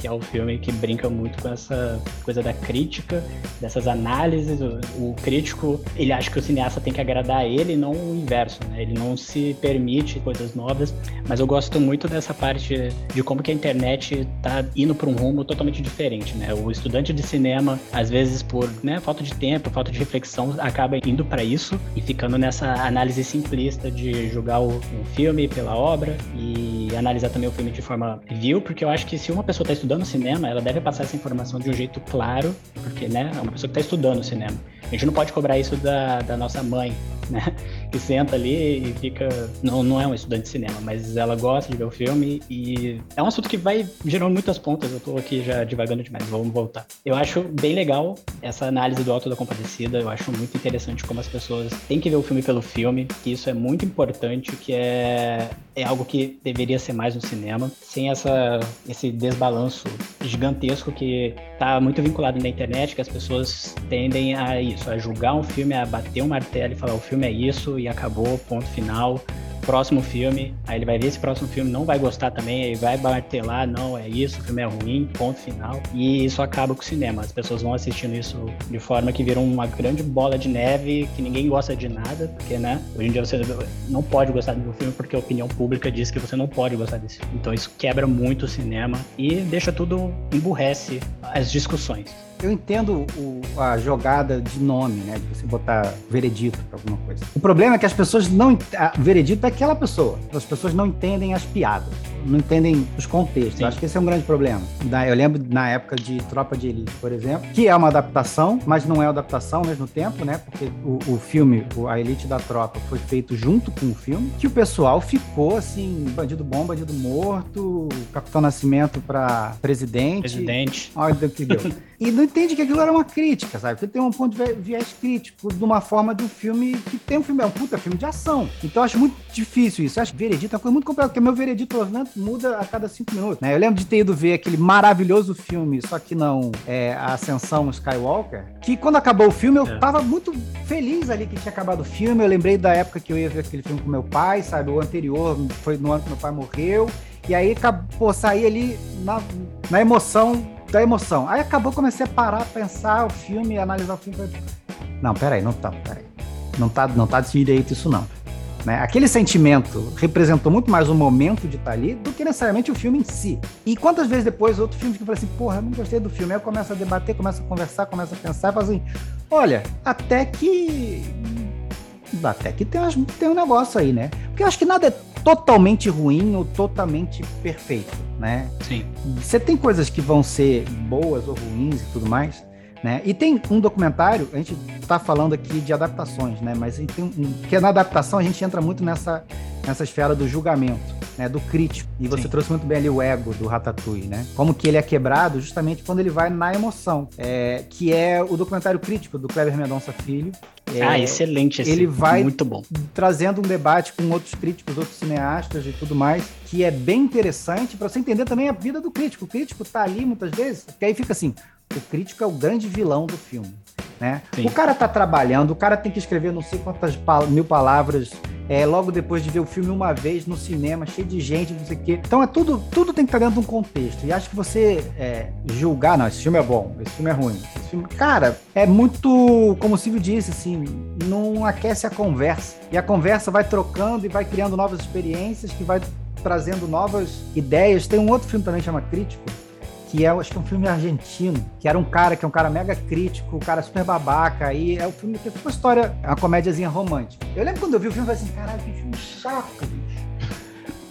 que é o filme que brinca muito com essa coisa da crítica, dessas análises. O, o, crítico, ele acha que o cineasta tem que agradar ele, não o inverso, né? Ele não se permite coisas novas, mas eu gosto muito dessa parte de como que a internet tá indo para um rumo totalmente diferente, né? O estudante de cinema, às vezes por né, falta de tempo, falta de reflexão, acaba indo para isso e ficando nessa análise simplista de julgar o, o filme pela obra e analisar também o filme de forma view, porque eu acho que se uma pessoa está estudando cinema, ela deve passar essa informação de um jeito claro, porque, né, é uma pessoa que está estudando cinema. A gente não pode cobrar isso da, da nossa mãe, né? Que senta ali e fica. Não, não é um estudante de cinema, mas ela gosta de ver o filme e é um assunto que vai gerando muitas pontas. Eu tô aqui já divagando demais, vamos voltar. Eu acho bem legal essa análise do Alto da Compadecida. Eu acho muito interessante como as pessoas têm que ver o filme pelo filme, que isso é muito importante, que é, é algo que deveria ser mais no cinema, sem essa, esse desbalanço gigantesco que tá muito vinculado na internet, que as pessoas tendem a isso, a julgar um filme, a bater um martelo e falar o filme é isso e acabou, ponto final. Próximo filme, aí ele vai ver esse próximo filme, não vai gostar também, aí vai lá, não, é isso, o filme é ruim, ponto final. E isso acaba com o cinema. As pessoas vão assistindo isso de forma que viram uma grande bola de neve, que ninguém gosta de nada, porque, né, hoje em dia você não pode gostar do filme porque a opinião pública diz que você não pode gostar desse filme. Então isso quebra muito o cinema e deixa tudo, emburrece as discussões eu entendo o, a jogada de nome, né? De você botar veredito para alguma coisa. O problema é que as pessoas não. A, veredito é aquela pessoa. As pessoas não entendem as piadas não entendem os contextos. Sim. Acho que esse é um grande problema. Eu lembro na época de Tropa de Elite, por exemplo, que é uma adaptação, mas não é adaptação ao mesmo tempo, né? Porque o, o filme, a Elite da Tropa, foi feito junto com o filme, que o pessoal ficou assim, bandido bom, bandido morto, Capitão Nascimento para presidente. Presidente. Olha o que deu. e não entende que aquilo era uma crítica, sabe? Porque tem um ponto de viés crítico de uma forma de um filme que tem um filme, é um puta filme de ação. Então eu acho muito difícil isso. Eu acho que veredito é uma coisa muito complicada, porque meu veredito, menos, muda a cada cinco minutos. Né? Eu lembro de ter ido ver aquele maravilhoso filme, só que não é, A Ascensão Skywalker, que quando acabou o filme eu é. tava muito feliz ali que tinha acabado o filme. Eu lembrei da época que eu ia ver aquele filme com meu pai, sabe? O anterior foi no ano que meu pai morreu. E aí, pô, saí ali na, na emoção da emoção. Aí acabou, comecei a parar, pensar o filme, analisar o filme. Não, peraí, não tá, peraí. Não tá, não tá direito isso não. Né? Aquele sentimento representou muito mais o momento de estar ali do que necessariamente o filme em si. E quantas vezes depois outro filme que eu falei assim, porra, eu não gostei do filme. Aí eu começo a debater, começo a conversar, começo a pensar e assim, olha, até que. Até que tem, tem um negócio aí, né? Porque eu acho que nada é totalmente ruim ou totalmente perfeito, né? Sim. Você tem coisas que vão ser boas ou ruins e tudo mais, né? E tem um documentário, a gente está falando aqui de adaptações, né? mas tem um, que na adaptação a gente entra muito nessa, nessa esfera do julgamento, né? do crítico. E você Sim. trouxe muito bem ali o ego do Ratatouille, né? Como que ele é quebrado justamente quando ele vai na emoção, é, que é o documentário crítico do Kleber Mendonça Filho. É, ah, excelente esse. Ele vai muito bom. trazendo um debate com outros críticos, outros cineastas e tudo mais, que é bem interessante para você entender também a vida do crítico. O crítico está ali muitas vezes, porque aí fica assim, o crítico é o grande vilão do filme. Né? O cara tá trabalhando, o cara tem que escrever não sei quantas mil palavras é, logo depois de ver o filme uma vez no cinema, cheio de gente, não sei o quê. Então é tudo, tudo tem que estar dentro de um contexto. E acho que você é, julgar, não, esse filme é bom, esse filme é ruim. Filme, cara, é muito, como o Silvio disse, assim, não aquece a conversa. E a conversa vai trocando e vai criando novas experiências, que vai trazendo novas ideias. Tem um outro filme também que chama Crítico, que é, acho que é um filme argentino, que era um cara que é um cara mega crítico, um cara super babaca, e é o um filme que é uma história, é uma comédiazinha romântica. Eu lembro quando eu vi o filme, eu falei assim, caralho, que filme chato, bicho.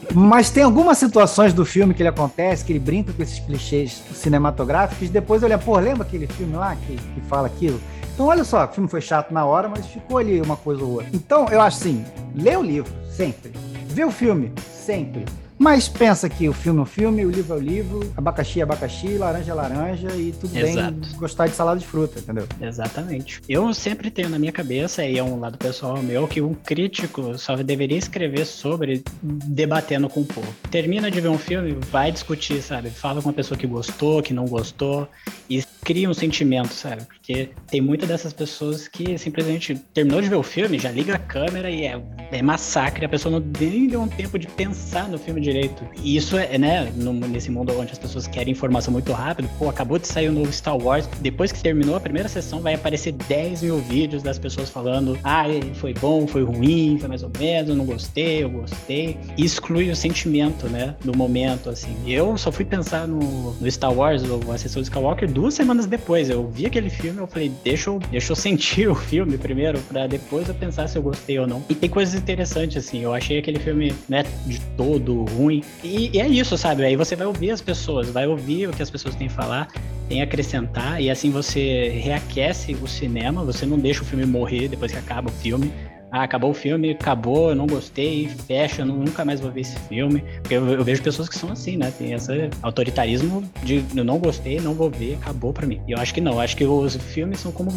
Mas tem algumas situações do filme que ele acontece, que ele brinca com esses clichês cinematográficos, e depois eu lembro, pô, lembra aquele filme lá que, que fala aquilo? Então, olha só, o filme foi chato na hora, mas ficou ali uma coisa ou outra. Então, eu acho assim, lê o livro, sempre. Vê o filme, sempre. Mas pensa que o filme é o filme, o livro é o livro, abacaxi é abacaxi, laranja é laranja e tudo Exato. bem gostar de salada de fruta, entendeu? Exatamente. Eu sempre tenho na minha cabeça, e é um lado pessoal meu, que um crítico só deveria escrever sobre debatendo com o povo. Termina de ver um filme, vai discutir, sabe? Fala com uma pessoa que gostou, que não gostou, e cria um sentimento, sabe? Porque tem muitas dessas pessoas que simplesmente terminou de ver o filme, já liga a câmera e é, é massacre, a pessoa não nem deu um tempo de pensar no filme direito. E isso é, né, no, nesse mundo onde as pessoas querem informação muito rápido, pô, acabou de sair o novo Star Wars, depois que terminou a primeira sessão, vai aparecer 10 mil vídeos das pessoas falando, ah, foi bom, foi ruim, foi mais ou menos, não gostei, eu gostei. E exclui o sentimento, né, do momento, assim. Eu só fui pensar no, no Star Wars, ou sessão de Skywalker, duas semanas depois. Eu vi aquele filme, eu falei, deixa eu, deixa eu sentir o filme primeiro, pra depois eu pensar se eu gostei ou não. E tem coisas interessantes, assim, eu achei aquele filme, né, de todo ruim. E, e, é isso, sabe? Aí você vai ouvir as pessoas, vai ouvir o que as pessoas têm a falar, tem a acrescentar, e assim você reaquece o cinema, você não deixa o filme morrer depois que acaba o filme ah, acabou o filme, acabou, eu não gostei, fecha, eu nunca mais vou ver esse filme. Porque eu, eu, vejo pessoas que são assim, né? Tem esse autoritarismo de eu não gostei, não vou ver, acabou pra mim. E eu acho que não, acho que os filmes são como,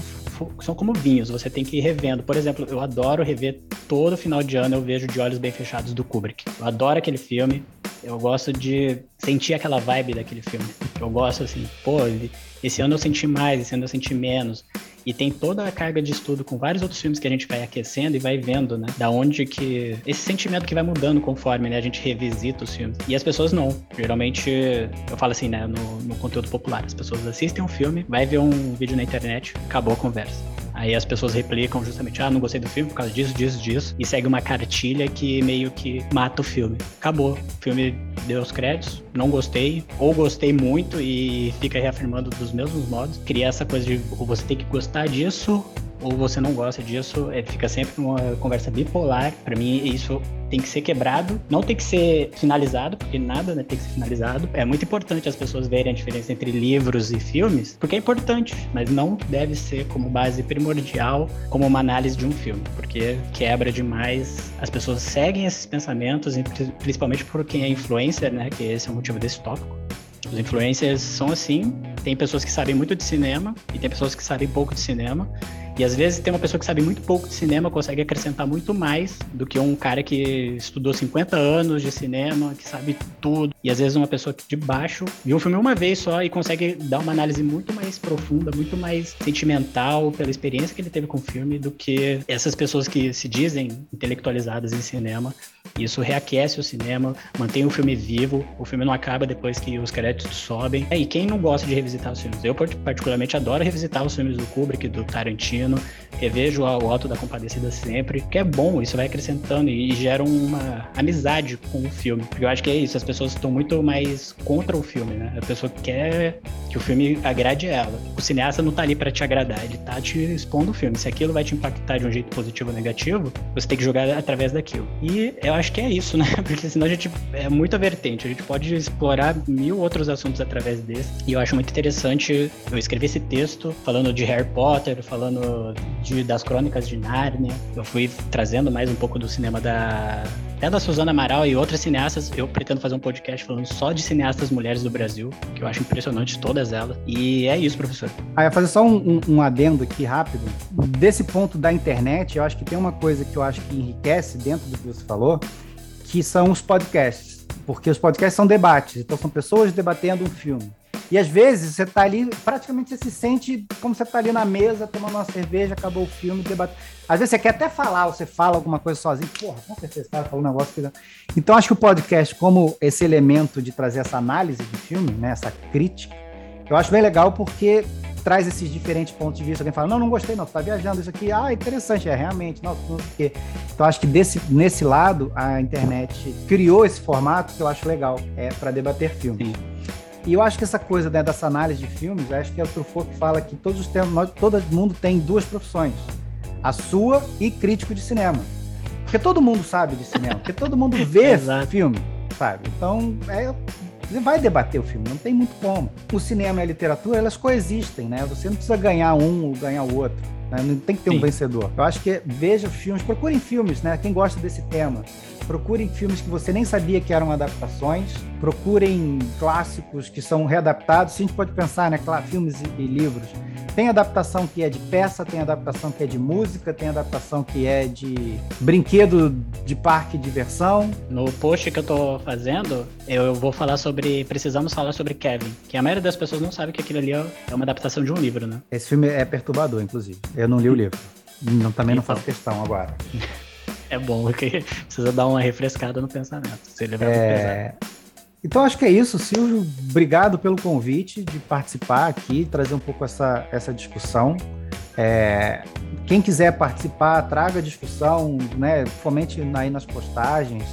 são como vinhos, você tem que ir revendo. Por exemplo, eu adoro rever todo final de ano, eu vejo De Olhos Bem Fechados do Kubrick. Eu adoro aquele filme, eu gosto de sentir aquela vibe daquele filme. Eu gosto assim, pô, esse ano eu senti mais, esse ano eu senti menos. E tem toda a carga de estudo com vários outros filmes que a gente vai aquecendo e vai vendo, né? Da onde que. Esse sentimento que vai mudando conforme né, a gente revisita os filmes. E as pessoas não. Geralmente, eu falo assim, né? No, no conteúdo popular, as pessoas assistem um filme, vai ver um vídeo na internet, acabou a conversa. Aí as pessoas replicam justamente, ah, não gostei do filme por causa disso, disso, disso, e segue uma cartilha que meio que mata o filme. Acabou. O filme deu os créditos, não gostei, ou gostei muito e fica reafirmando dos mesmos modos. Cria essa coisa de você tem que gostar disso ou você não gosta disso, é, fica sempre uma conversa bipolar. Para mim, isso tem que ser quebrado, não tem que ser finalizado, porque nada né, tem que ser finalizado. É muito importante as pessoas verem a diferença entre livros e filmes, porque é importante, mas não deve ser como base primordial, como uma análise de um filme, porque quebra demais. As pessoas seguem esses pensamentos, principalmente por quem é influencer, né, que esse é o motivo desse tópico. Os influencers são assim, tem pessoas que sabem muito de cinema e tem pessoas que sabem pouco de cinema. E às vezes tem uma pessoa que sabe muito pouco de cinema, consegue acrescentar muito mais do que um cara que estudou 50 anos de cinema, que sabe tudo. E às vezes uma pessoa que de baixo viu um filme uma vez só e consegue dar uma análise muito mais profunda, muito mais sentimental pela experiência que ele teve com o filme do que essas pessoas que se dizem intelectualizadas em cinema. Isso reaquece o cinema, mantém o filme vivo, o filme não acaba depois que os créditos sobem. E quem não gosta de revisitar os filmes? Eu particularmente adoro revisitar os filmes do Kubrick, do Tarantino, revejo o Alto da Compadecida sempre, que é bom, isso vai acrescentando e, gera uma amizade com o filme. Porque eu acho que é isso, as pessoas estão muito mais contra o filme, né? A pessoa quer que o filme agrade ela. O cineasta não tá ali para te agradar, ele tá te expondo o filme. Se aquilo vai te impactar de um jeito positivo ou negativo, você tem que jogar através daquilo. E eu acho que é isso, né? Porque senão a gente é muita vertente, a gente pode explorar mil outros assuntos através desse. E eu acho muito interessante, eu escrevi esse texto falando de Harry Potter, falando de, das crônicas de Nárnia. Eu fui trazendo mais um pouco do cinema da até da Suzana Amaral e outras cineastas. Eu pretendo fazer um podcast falando só de cineastas mulheres do Brasil, que eu acho impressionante todas elas. E é isso, professor. Ah, fazer só um, um, um, adendo aqui rápido. Desse ponto da internet, eu acho que tem uma coisa que eu acho que enriquece dentro do que você falou, que são os podcasts. Porque os podcasts são debates, então são pessoas debatendo um filme. E às vezes você tá ali, praticamente você se sente como você tá ali na mesa, tomando uma cerveja, acabou o filme, debatendo. Às vezes você quer até falar, você fala alguma coisa sozinho, porra, com certeza, cara falou um negócio que. Então acho que o podcast, como esse elemento de trazer essa análise de filme, né, essa crítica, eu acho bem legal porque traz esses diferentes pontos de vista. Alguém fala, não, não gostei, não, tu tá viajando isso aqui. Ah, interessante, é realmente, não, não sei o quê. Então, acho que desse, nesse lado, a internet criou esse formato que eu acho legal, é para debater filme. Sim. E eu acho que essa coisa né, dessa análise de filmes, acho que é o Truffaut que fala que todos os tempos, nós, todo mundo tem duas profissões: a sua e crítico de cinema. Porque todo mundo sabe de cinema, porque todo mundo vê filme, sabe? Então, é, você vai debater o filme, não tem muito como. O cinema e a literatura, elas coexistem, né? Você não precisa ganhar um ou ganhar o outro. Né? Não tem que ter Sim. um vencedor. Eu acho que veja filmes, procurem filmes, né? Quem gosta desse tema. Procurem filmes que você nem sabia que eram adaptações. Procurem clássicos que são readaptados. A gente pode pensar, né? Filmes e, e livros. Tem adaptação que é de peça, tem adaptação que é de música, tem adaptação que é de brinquedo de parque de diversão. No post que eu tô fazendo, eu vou falar sobre. Precisamos falar sobre Kevin. Que a maioria das pessoas não sabe que aquilo ali é uma adaptação de um livro, né? Esse filme é perturbador, inclusive. Eu não li o livro. Não, também não faço então. questão agora. É bom, porque precisa dar uma refrescada no pensamento. Se é... Então acho que é isso, Silvio. Obrigado pelo convite de participar aqui, trazer um pouco essa, essa discussão. É, quem quiser participar, traga a discussão, né? Fomente aí nas postagens.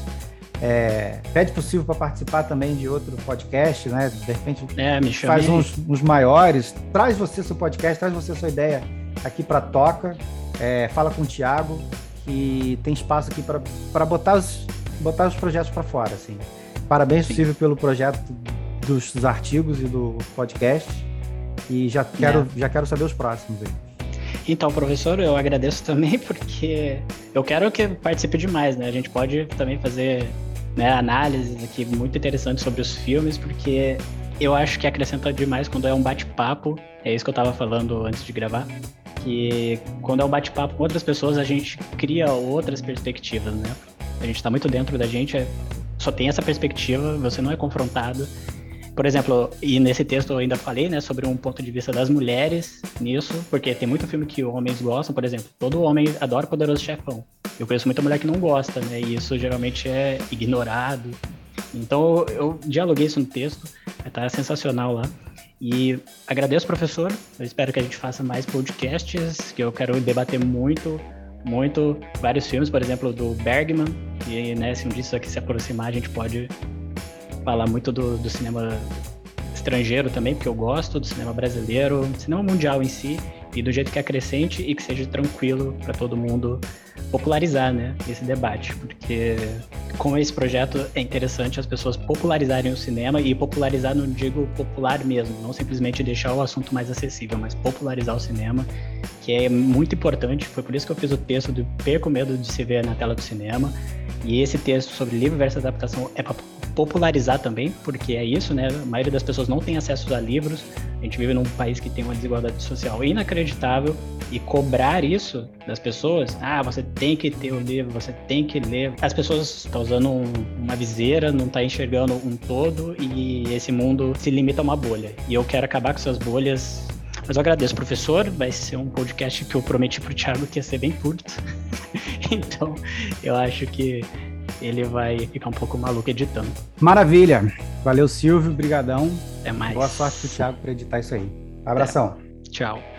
É, pede para o Silvio para participar também de outro podcast, né? De repente é, faz uns, uns, maiores. Traz você seu podcast, traz você sua ideia aqui para Toca. É, fala com o Thiago, que tem espaço aqui para botar os, botar os projetos para fora. Assim. Parabéns, Sim. Silvio, pelo projeto dos, dos, artigos e do podcast. E já quero, é. já quero saber os próximos aí. Então, professor, eu agradeço também porque eu quero que participe demais, né? A gente pode também fazer né, análises aqui muito interessantes sobre os filmes, porque eu acho que acrescenta demais quando é um bate-papo. É isso que eu estava falando antes de gravar que quando é um bate-papo com outras pessoas, a gente cria outras perspectivas, né? A gente está muito dentro da gente, é, só tem essa perspectiva, você não é confrontado. Por exemplo, e nesse texto eu ainda falei, né, sobre um ponto de vista das mulheres nisso, porque tem muito filme que homens gostam, por exemplo, todo homem adora Poderoso Chefão. Eu conheço muita mulher que não gosta, né, e isso geralmente é ignorado. Então eu dialoguei isso no texto, tá sensacional lá. E agradeço, professor. Eu espero que a gente faça mais podcasts, que eu quero debater muito, muito vários filmes, por exemplo, do Bergman. E né, se um dia isso aqui se aproximar, a gente pode falar muito do, do cinema estrangeiro também, porque eu gosto do cinema brasileiro, cinema mundial em si, e do jeito que é crescente e que seja tranquilo para todo mundo popularizar, né, esse debate, porque com esse projeto é interessante as pessoas popularizarem o cinema e popularizar não digo popular mesmo, não simplesmente deixar o assunto mais acessível, mas popularizar o cinema, que é muito importante. Foi por isso que eu fiz o texto do Perco Medo de se ver na tela do cinema. E esse texto sobre livro versus adaptação é para popularizar também, porque é isso, né? A maioria das pessoas não tem acesso a livros. A gente vive num país que tem uma desigualdade social inacreditável e cobrar isso das pessoas, ah, você tem que ter o livro, você tem que ler. As pessoas estão usando um, uma viseira, não estão tá enxergando um todo e esse mundo se limita a uma bolha. E eu quero acabar com essas bolhas. Mas eu agradeço, professor. Vai ser um podcast que eu prometi pro Thiago que ia ser bem curto. então, eu acho que ele vai ficar um pouco maluco editando. Maravilha. Valeu, Silvio. Brigadão. Até mais. Boa sorte pro Thiago para editar isso aí. Abração. É. Tchau.